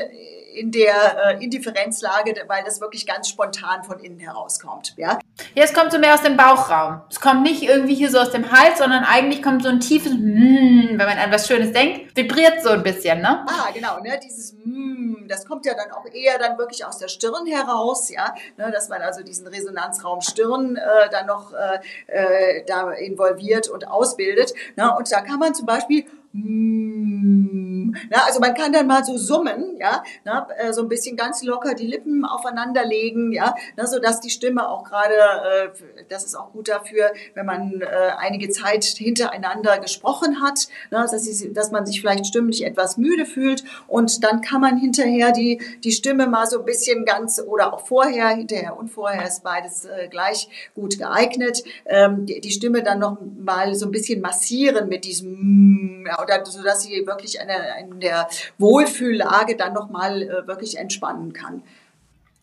in der äh, Indifferenzlage, weil das wirklich ganz spontan von innen herauskommt. Ja, ja es kommt so mehr aus dem Bauchraum. Es kommt nicht irgendwie hier so aus dem Hals, sondern eigentlich kommt so ein tiefes mm, wenn man an was Schönes denkt, vibriert so ein bisschen, ne? Ah, genau, ne? Dieses mm, das kommt ja dann auch eher dann wirklich aus der Stirn heraus, ja, ne? dass man also diesen Resonanzraum Stirn äh, dann noch äh, äh, da involviert und ausbildet. Ne? Und da kann man zum Beispiel mm, na, also man kann dann mal so summen, ja, na, äh, so ein bisschen ganz locker die Lippen aufeinander legen, ja, na, so dass die Stimme auch gerade, äh, das ist auch gut dafür, wenn man äh, einige Zeit hintereinander gesprochen hat, na, dass, sie, dass man sich vielleicht stimmlich etwas müde fühlt. Und dann kann man hinterher die die Stimme mal so ein bisschen ganz oder auch vorher, hinterher und vorher ist beides äh, gleich gut geeignet, ähm, die, die Stimme dann noch mal so ein bisschen massieren mit diesem ja, oder so dass sie wirklich eine, in der Wohlfühllage dann nochmal äh, wirklich entspannen kann.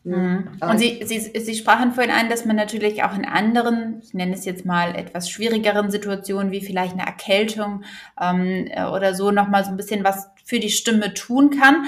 Mhm. Und Sie, Sie, Sie sprachen vorhin an, dass man natürlich auch in anderen, ich nenne es jetzt mal etwas schwierigeren Situationen, wie vielleicht eine Erkältung ähm, äh, oder so, nochmal so ein bisschen was für die Stimme tun kann.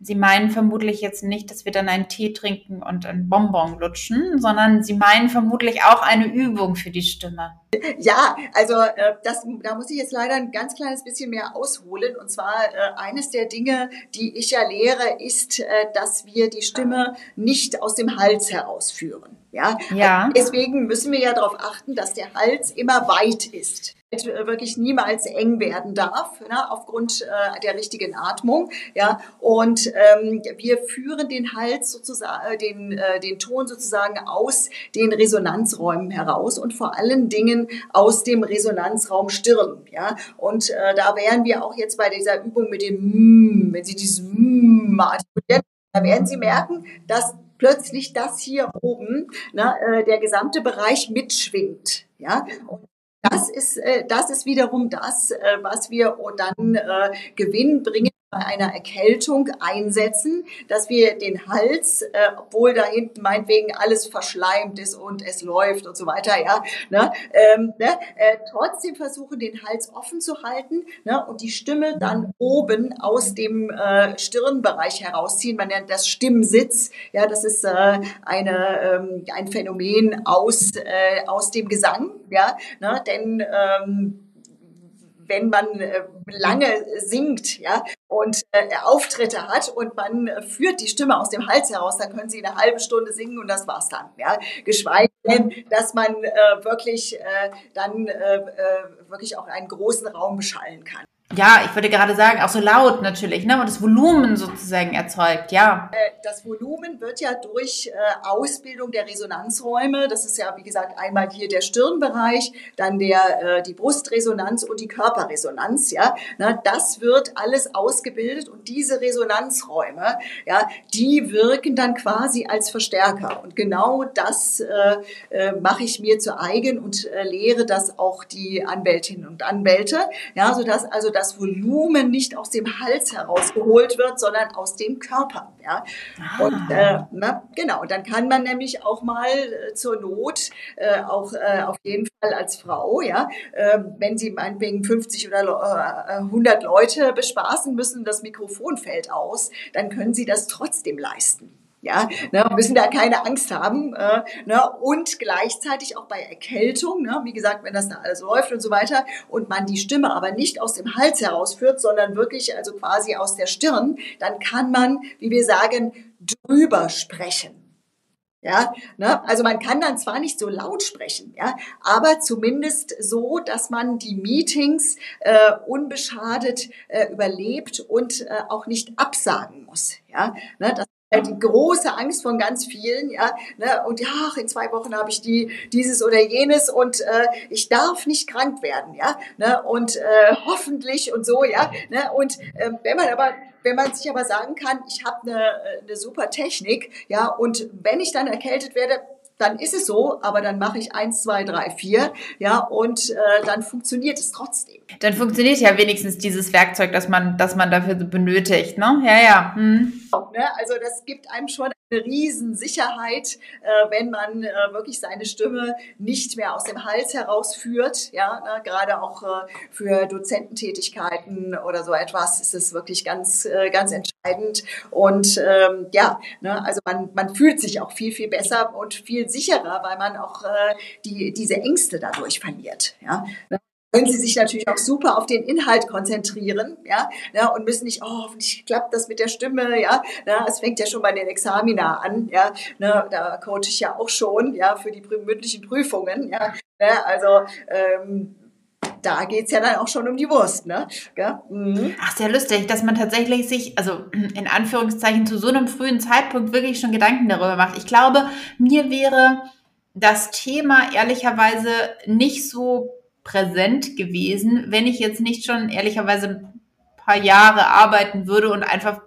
Sie meinen vermutlich jetzt nicht, dass wir dann einen Tee trinken und ein Bonbon lutschen, sondern Sie meinen vermutlich auch eine Übung für die Stimme. Ja, also äh, das, da muss ich jetzt leider ein ganz kleines bisschen mehr ausholen. Und zwar äh, eines der Dinge, die ich ja lehre, ist, äh, dass wir die Stimme nicht aus dem Hals herausführen. Ja? ja. Deswegen müssen wir ja darauf achten, dass der Hals immer weit ist wirklich niemals eng werden darf, ne, aufgrund äh, der richtigen Atmung. Ja, und ähm, wir führen den Hals sozusagen, äh, den, äh, den Ton sozusagen aus den Resonanzräumen heraus und vor allen Dingen aus dem Resonanzraum Stirn. Ja, und äh, da wären wir auch jetzt bei dieser Übung mit dem mm, wenn Sie dieses mm artikulieren, da werden Sie merken, dass plötzlich das hier oben, ne, äh, der gesamte Bereich mitschwingt. Ja, und das ist, äh, das ist wiederum das, äh, was wir dann äh, Gewinn bringen bei einer Erkältung einsetzen, dass wir den Hals, äh, obwohl da hinten meinetwegen alles verschleimt ist und es läuft und so weiter, ja, ne, ähm, ne, äh, trotzdem versuchen, den Hals offen zu halten ne, und die Stimme dann oben aus dem äh, Stirnbereich herausziehen. Man nennt das Stimmsitz. Ja, das ist äh, eine, ähm, ein Phänomen aus, äh, aus dem Gesang, ja, ne, denn ähm, wenn man äh, lange singt, ja, und äh, Auftritte hat und man führt die Stimme aus dem Hals heraus, dann können sie eine halbe Stunde singen und das war's dann, ja. Geschweige denn, dass man äh, wirklich äh, dann äh, äh wirklich auch einen großen Raum beschallen kann. Ja, ich würde gerade sagen, auch so laut natürlich, ne? Und das Volumen sozusagen erzeugt, ja. Äh, das Volumen wird ja durch äh, Ausbildung der Resonanzräume, das ist ja wie gesagt einmal hier der Stirnbereich, dann der äh, die Brustresonanz und die Körperresonanz, ja. Das wird alles ausgebildet und diese Resonanzräume, ja, die wirken dann quasi als Verstärker und genau das mache ich mir zu eigen und lehre das auch die Anwältinnen und Anwälte, ja, so dass also das Volumen nicht aus dem Hals herausgeholt wird, sondern aus dem Körper. Ja? Ah. Und äh, na, genau, dann kann man nämlich auch mal äh, zur Not, äh, auch äh, auf jeden Fall als Frau, ja, äh, wenn sie meinetwegen 50 oder äh, 100 Leute bespaßen müssen, das Mikrofon fällt aus, dann können sie das trotzdem leisten. Ja, ne, müssen da keine Angst haben. Äh, ne, und gleichzeitig auch bei Erkältung, ne, wie gesagt, wenn das da alles läuft und so weiter, und man die Stimme aber nicht aus dem Hals herausführt, sondern wirklich also quasi aus der Stirn, dann kann man, wie wir sagen, drüber sprechen. Ja, ne? Also man kann dann zwar nicht so laut sprechen, ja, aber zumindest so, dass man die Meetings äh, unbeschadet äh, überlebt und äh, auch nicht absagen muss. Ja, ne? das die große Angst von ganz vielen, ja, ne, und ja, in zwei Wochen habe ich die dieses oder jenes und äh, ich darf nicht krank werden, ja, ne, und äh, hoffentlich und so, ja, ne, und äh, wenn man aber wenn man sich aber sagen kann, ich habe eine, eine super Technik, ja, und wenn ich dann erkältet werde, dann ist es so, aber dann mache ich eins, zwei, drei, vier, ja, und äh, dann funktioniert es trotzdem. Dann funktioniert ja wenigstens dieses Werkzeug, das man, das man dafür benötigt, ne? Ja, ja. Hm. Also das gibt einem schon eine Riesensicherheit, äh, wenn man äh, wirklich seine Stimme nicht mehr aus dem Hals herausführt. Ja, ne? gerade auch äh, für Dozententätigkeiten oder so etwas ist es wirklich ganz, äh, ganz entscheidend. Und ähm, ja, ne? also man, man fühlt sich auch viel, viel besser und viel sicherer, weil man auch äh, die, diese Ängste dadurch verliert. Ja können sie sich natürlich auch super auf den Inhalt konzentrieren, ja, ja und müssen nicht, oh, hoffentlich klappt das mit der Stimme, ja, ja, es fängt ja schon bei den Examina an, ja, ne, da coache ich ja auch schon, ja, für die mündlichen Prüfungen, ja, ne, also ähm, da geht's ja dann auch schon um die Wurst, ne? Ja? Mhm. Ach, sehr lustig, dass man tatsächlich sich, also in Anführungszeichen, zu so einem frühen Zeitpunkt wirklich schon Gedanken darüber macht. Ich glaube, mir wäre das Thema ehrlicherweise nicht so präsent gewesen, wenn ich jetzt nicht schon ehrlicherweise ein paar Jahre arbeiten würde und einfach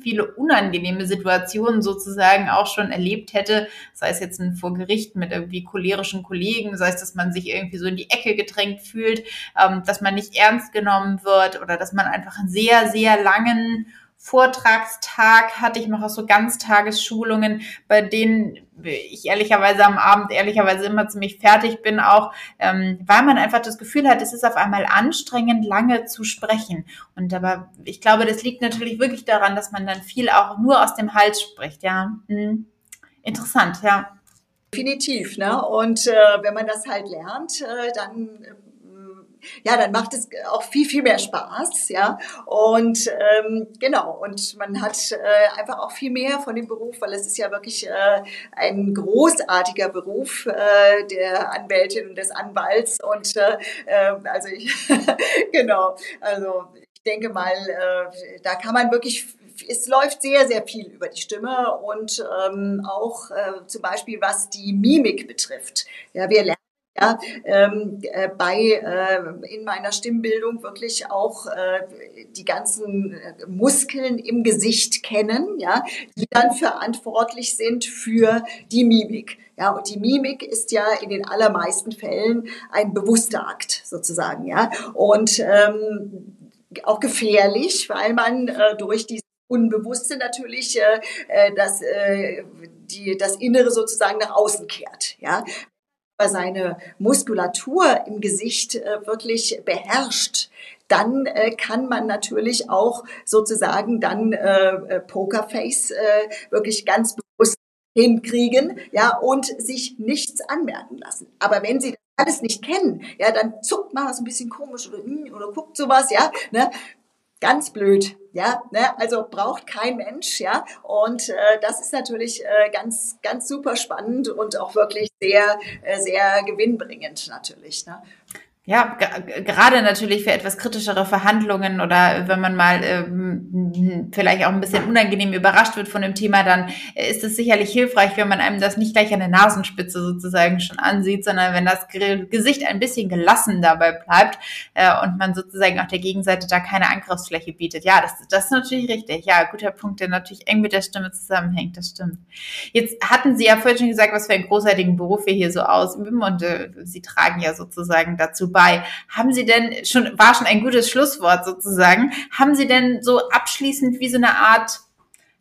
viele unangenehme Situationen sozusagen auch schon erlebt hätte, sei es jetzt vor Gericht mit irgendwie cholerischen Kollegen, sei es, dass man sich irgendwie so in die Ecke gedrängt fühlt, ähm, dass man nicht ernst genommen wird oder dass man einfach einen sehr, sehr langen Vortragstag hatte. Ich auch so Ganztagesschulungen, bei denen ich ehrlicherweise am Abend ehrlicherweise immer ziemlich fertig bin, auch ähm, weil man einfach das Gefühl hat, es ist auf einmal anstrengend, lange zu sprechen. Und aber ich glaube, das liegt natürlich wirklich daran, dass man dann viel auch nur aus dem Hals spricht. Ja, hm. interessant, ja. Definitiv, ne? Und äh, wenn man das halt lernt, äh, dann ja, dann macht es auch viel, viel mehr Spaß, ja. Und ähm, genau, und man hat äh, einfach auch viel mehr von dem Beruf, weil es ist ja wirklich äh, ein großartiger Beruf äh, der Anwältin und des Anwalts. Und äh, äh also ich, genau, also ich denke mal, äh, da kann man wirklich es läuft sehr, sehr viel über die Stimme und ähm, auch äh, zum Beispiel was die Mimik betrifft. Ja, wir lernen ja, ähm, äh, bei äh, in meiner Stimmbildung wirklich auch äh, die ganzen äh, Muskeln im Gesicht kennen, ja, die dann verantwortlich sind für die Mimik. Ja, und die Mimik ist ja in den allermeisten Fällen ein bewusster Akt sozusagen, ja, und ähm, auch gefährlich, weil man äh, durch die Unbewusste natürlich äh, äh das, äh, die, das Innere sozusagen nach außen kehrt. Ja? Seine Muskulatur im Gesicht äh, wirklich beherrscht, dann äh, kann man natürlich auch sozusagen dann äh, Pokerface wirklich ganz bewusst hinkriegen, ja, und sich nichts anmerken lassen. Aber wenn Sie das alles nicht kennen, ja, dann zuckt man was ein bisschen komisch oder, hm, oder guckt sowas, ja, ne, ganz blöd, ja, ne? also braucht kein Mensch, ja, und äh, das ist natürlich äh, ganz, ganz super spannend und auch wirklich sehr, äh, sehr gewinnbringend natürlich. Ne? Ja, gerade natürlich für etwas kritischere Verhandlungen oder wenn man mal ähm, vielleicht auch ein bisschen unangenehm überrascht wird von dem Thema, dann ist es sicherlich hilfreich, wenn man einem das nicht gleich an der Nasenspitze sozusagen schon ansieht, sondern wenn das Gesicht ein bisschen gelassen dabei bleibt äh, und man sozusagen auch der Gegenseite da keine Angriffsfläche bietet. Ja, das, das ist natürlich richtig. Ja, guter Punkt, der natürlich eng mit der Stimme zusammenhängt. Das stimmt. Jetzt hatten Sie ja vorhin schon gesagt, was für einen großartigen Beruf wir hier so ausüben und äh, Sie tragen ja sozusagen dazu bei. Haben Sie denn schon, war schon ein gutes Schlusswort sozusagen, haben Sie denn so abschließend wie so eine Art,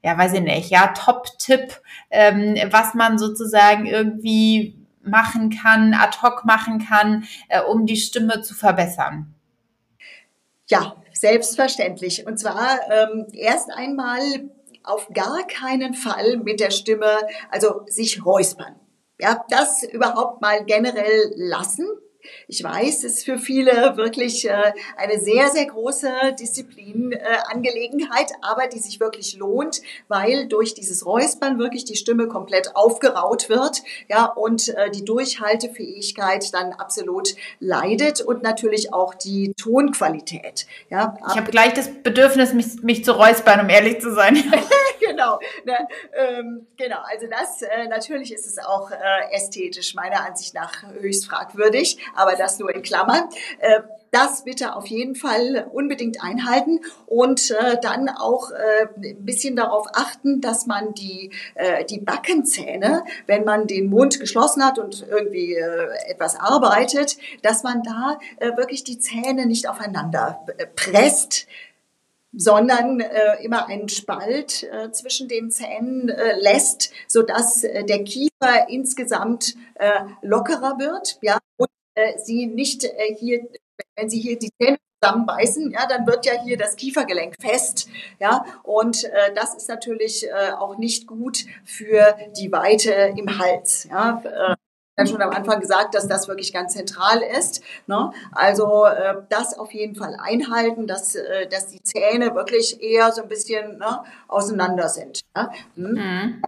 ja, weiß ich nicht, ja, Top-Tipp, ähm, was man sozusagen irgendwie machen kann, ad hoc machen kann, äh, um die Stimme zu verbessern? Ja, selbstverständlich. Und zwar ähm, erst einmal auf gar keinen Fall mit der Stimme, also sich räuspern. Ja, das überhaupt mal generell lassen. Ich weiß, es ist für viele wirklich äh, eine sehr, sehr große Disziplinangelegenheit, äh, aber die sich wirklich lohnt, weil durch dieses Räuspern wirklich die Stimme komplett aufgeraut wird, ja, und äh, die Durchhaltefähigkeit dann absolut leidet und natürlich auch die Tonqualität. Ja. Ich habe gleich das Bedürfnis, mich, mich zu räuspern, um ehrlich zu sein. genau, ne, ähm, genau. Also das äh, natürlich ist es auch äh, ästhetisch meiner Ansicht nach höchst fragwürdig, aber das nur in Klammern. Äh, das bitte auf jeden Fall unbedingt einhalten und äh, dann auch äh, ein bisschen darauf achten, dass man die, die Backenzähne, wenn man den Mund geschlossen hat und irgendwie etwas arbeitet, dass man da wirklich die Zähne nicht aufeinander presst, sondern äh, immer einen Spalt äh, zwischen den Zähnen äh, lässt, so dass äh, der Kiefer insgesamt äh, lockerer wird, ja, und äh, sie nicht äh, hier, wenn sie hier die Zähne zusammenbeißen, ja, dann wird ja hier das Kiefergelenk fest, ja, und äh, das ist natürlich äh, auch nicht gut für die Weite im Hals, ja. Äh, ja schon am Anfang gesagt, dass das wirklich ganz zentral ist. Ne? Also äh, das auf jeden Fall einhalten, dass, äh, dass die Zähne wirklich eher so ein bisschen ne, auseinander sind. Ja? Hm? Mhm.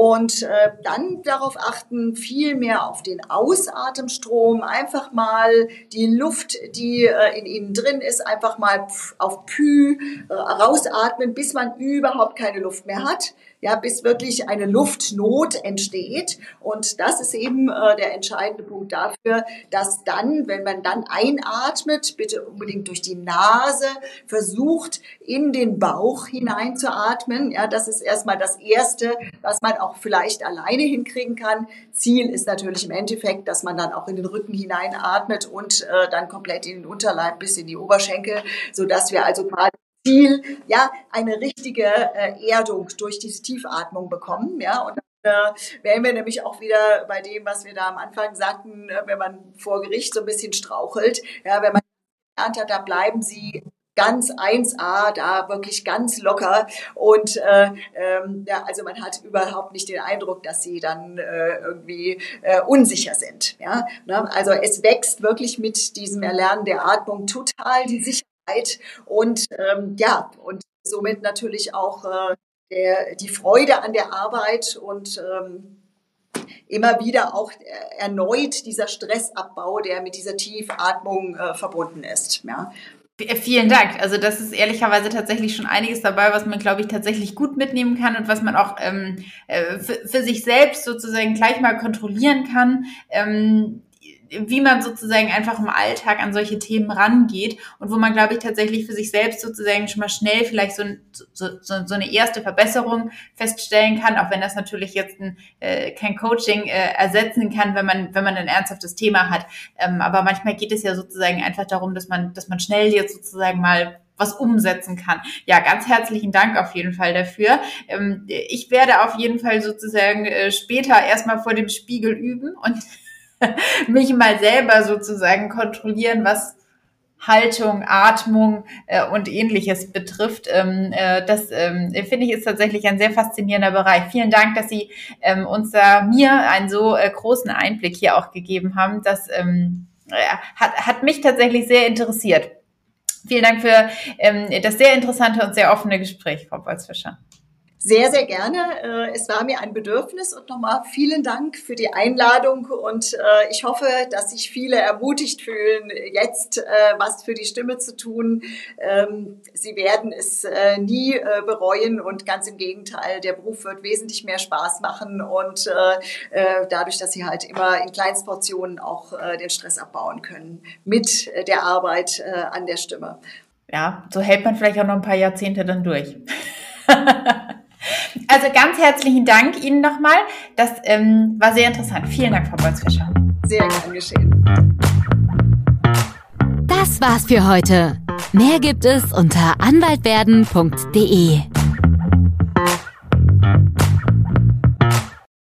Und äh, dann darauf achten, viel mehr auf den Ausatemstrom, einfach mal die Luft, die äh, in ihnen drin ist, einfach mal auf Pü äh, rausatmen, bis man überhaupt keine Luft mehr hat ja, bis wirklich eine Luftnot entsteht. Und das ist eben äh, der entscheidende Punkt dafür, dass dann, wenn man dann einatmet, bitte unbedingt durch die Nase versucht, in den Bauch hineinzuatmen. Ja, das ist erstmal das Erste, was man auch vielleicht alleine hinkriegen kann. Ziel ist natürlich im Endeffekt, dass man dann auch in den Rücken hineinatmet und äh, dann komplett in den Unterleib bis in die Oberschenkel, so dass wir also quasi Ziel, ja, eine richtige äh, Erdung durch diese Tiefatmung bekommen, ja, und dann äh, wären wir nämlich auch wieder bei dem, was wir da am Anfang sagten, äh, wenn man vor Gericht so ein bisschen strauchelt, ja, wenn man gelernt hat, da bleiben sie ganz 1A, da wirklich ganz locker und äh, ähm, ja, also man hat überhaupt nicht den Eindruck, dass sie dann äh, irgendwie äh, unsicher sind. Ja? Ne? Also es wächst wirklich mit diesem Erlernen der Atmung total die Sicherheit und ähm, ja, und somit natürlich auch äh, der, die Freude an der Arbeit und ähm, immer wieder auch erneut dieser Stressabbau, der mit dieser Tiefatmung äh, verbunden ist. Ja. Vielen Dank. Also das ist ehrlicherweise tatsächlich schon einiges dabei, was man, glaube ich, tatsächlich gut mitnehmen kann und was man auch ähm, äh, für, für, sich selbst sozusagen gleich mal kontrollieren kann. Ähm, wie man sozusagen einfach im Alltag an solche Themen rangeht und wo man, glaube ich, tatsächlich für sich selbst sozusagen schon mal schnell vielleicht so, so, so, so eine erste Verbesserung feststellen kann, auch wenn das natürlich jetzt ein, äh, kein Coaching äh, ersetzen kann, wenn man, wenn man ein ernsthaftes Thema hat. Ähm, aber manchmal geht es ja sozusagen einfach darum, dass man, dass man schnell jetzt sozusagen mal was umsetzen kann. Ja, ganz herzlichen Dank auf jeden Fall dafür. Ähm, ich werde auf jeden Fall sozusagen äh, später erstmal vor dem Spiegel üben und mich mal selber sozusagen kontrollieren, was Haltung, Atmung äh, und ähnliches betrifft. Ähm, äh, das ähm, finde ich ist tatsächlich ein sehr faszinierender Bereich. Vielen Dank, dass Sie ähm, uns da mir einen so äh, großen Einblick hier auch gegeben haben. Das ähm, hat, hat mich tatsächlich sehr interessiert. Vielen Dank für ähm, das sehr interessante und sehr offene Gespräch, Frau Bolzfischer. Sehr, sehr gerne. Äh, es war mir ein Bedürfnis und nochmal vielen Dank für die Einladung und äh, ich hoffe, dass sich viele ermutigt fühlen, jetzt äh, was für die Stimme zu tun. Ähm, sie werden es nie bereuen und ganz im Gegenteil, der Beruf wird wesentlich mehr Spaß machen und dadurch, dass sie halt immer in Kleinstportionen auch den Stress abbauen können mit der Arbeit an der Stimme. Ja, so hält man vielleicht auch noch ein paar Jahrzehnte dann durch. Also ganz herzlichen Dank Ihnen nochmal. Das ähm, war sehr interessant. Vielen Dank, Frau Bolzfischer. Sehr gern geschehen. Das war's für heute. Mehr gibt es unter anwaltwerden.de.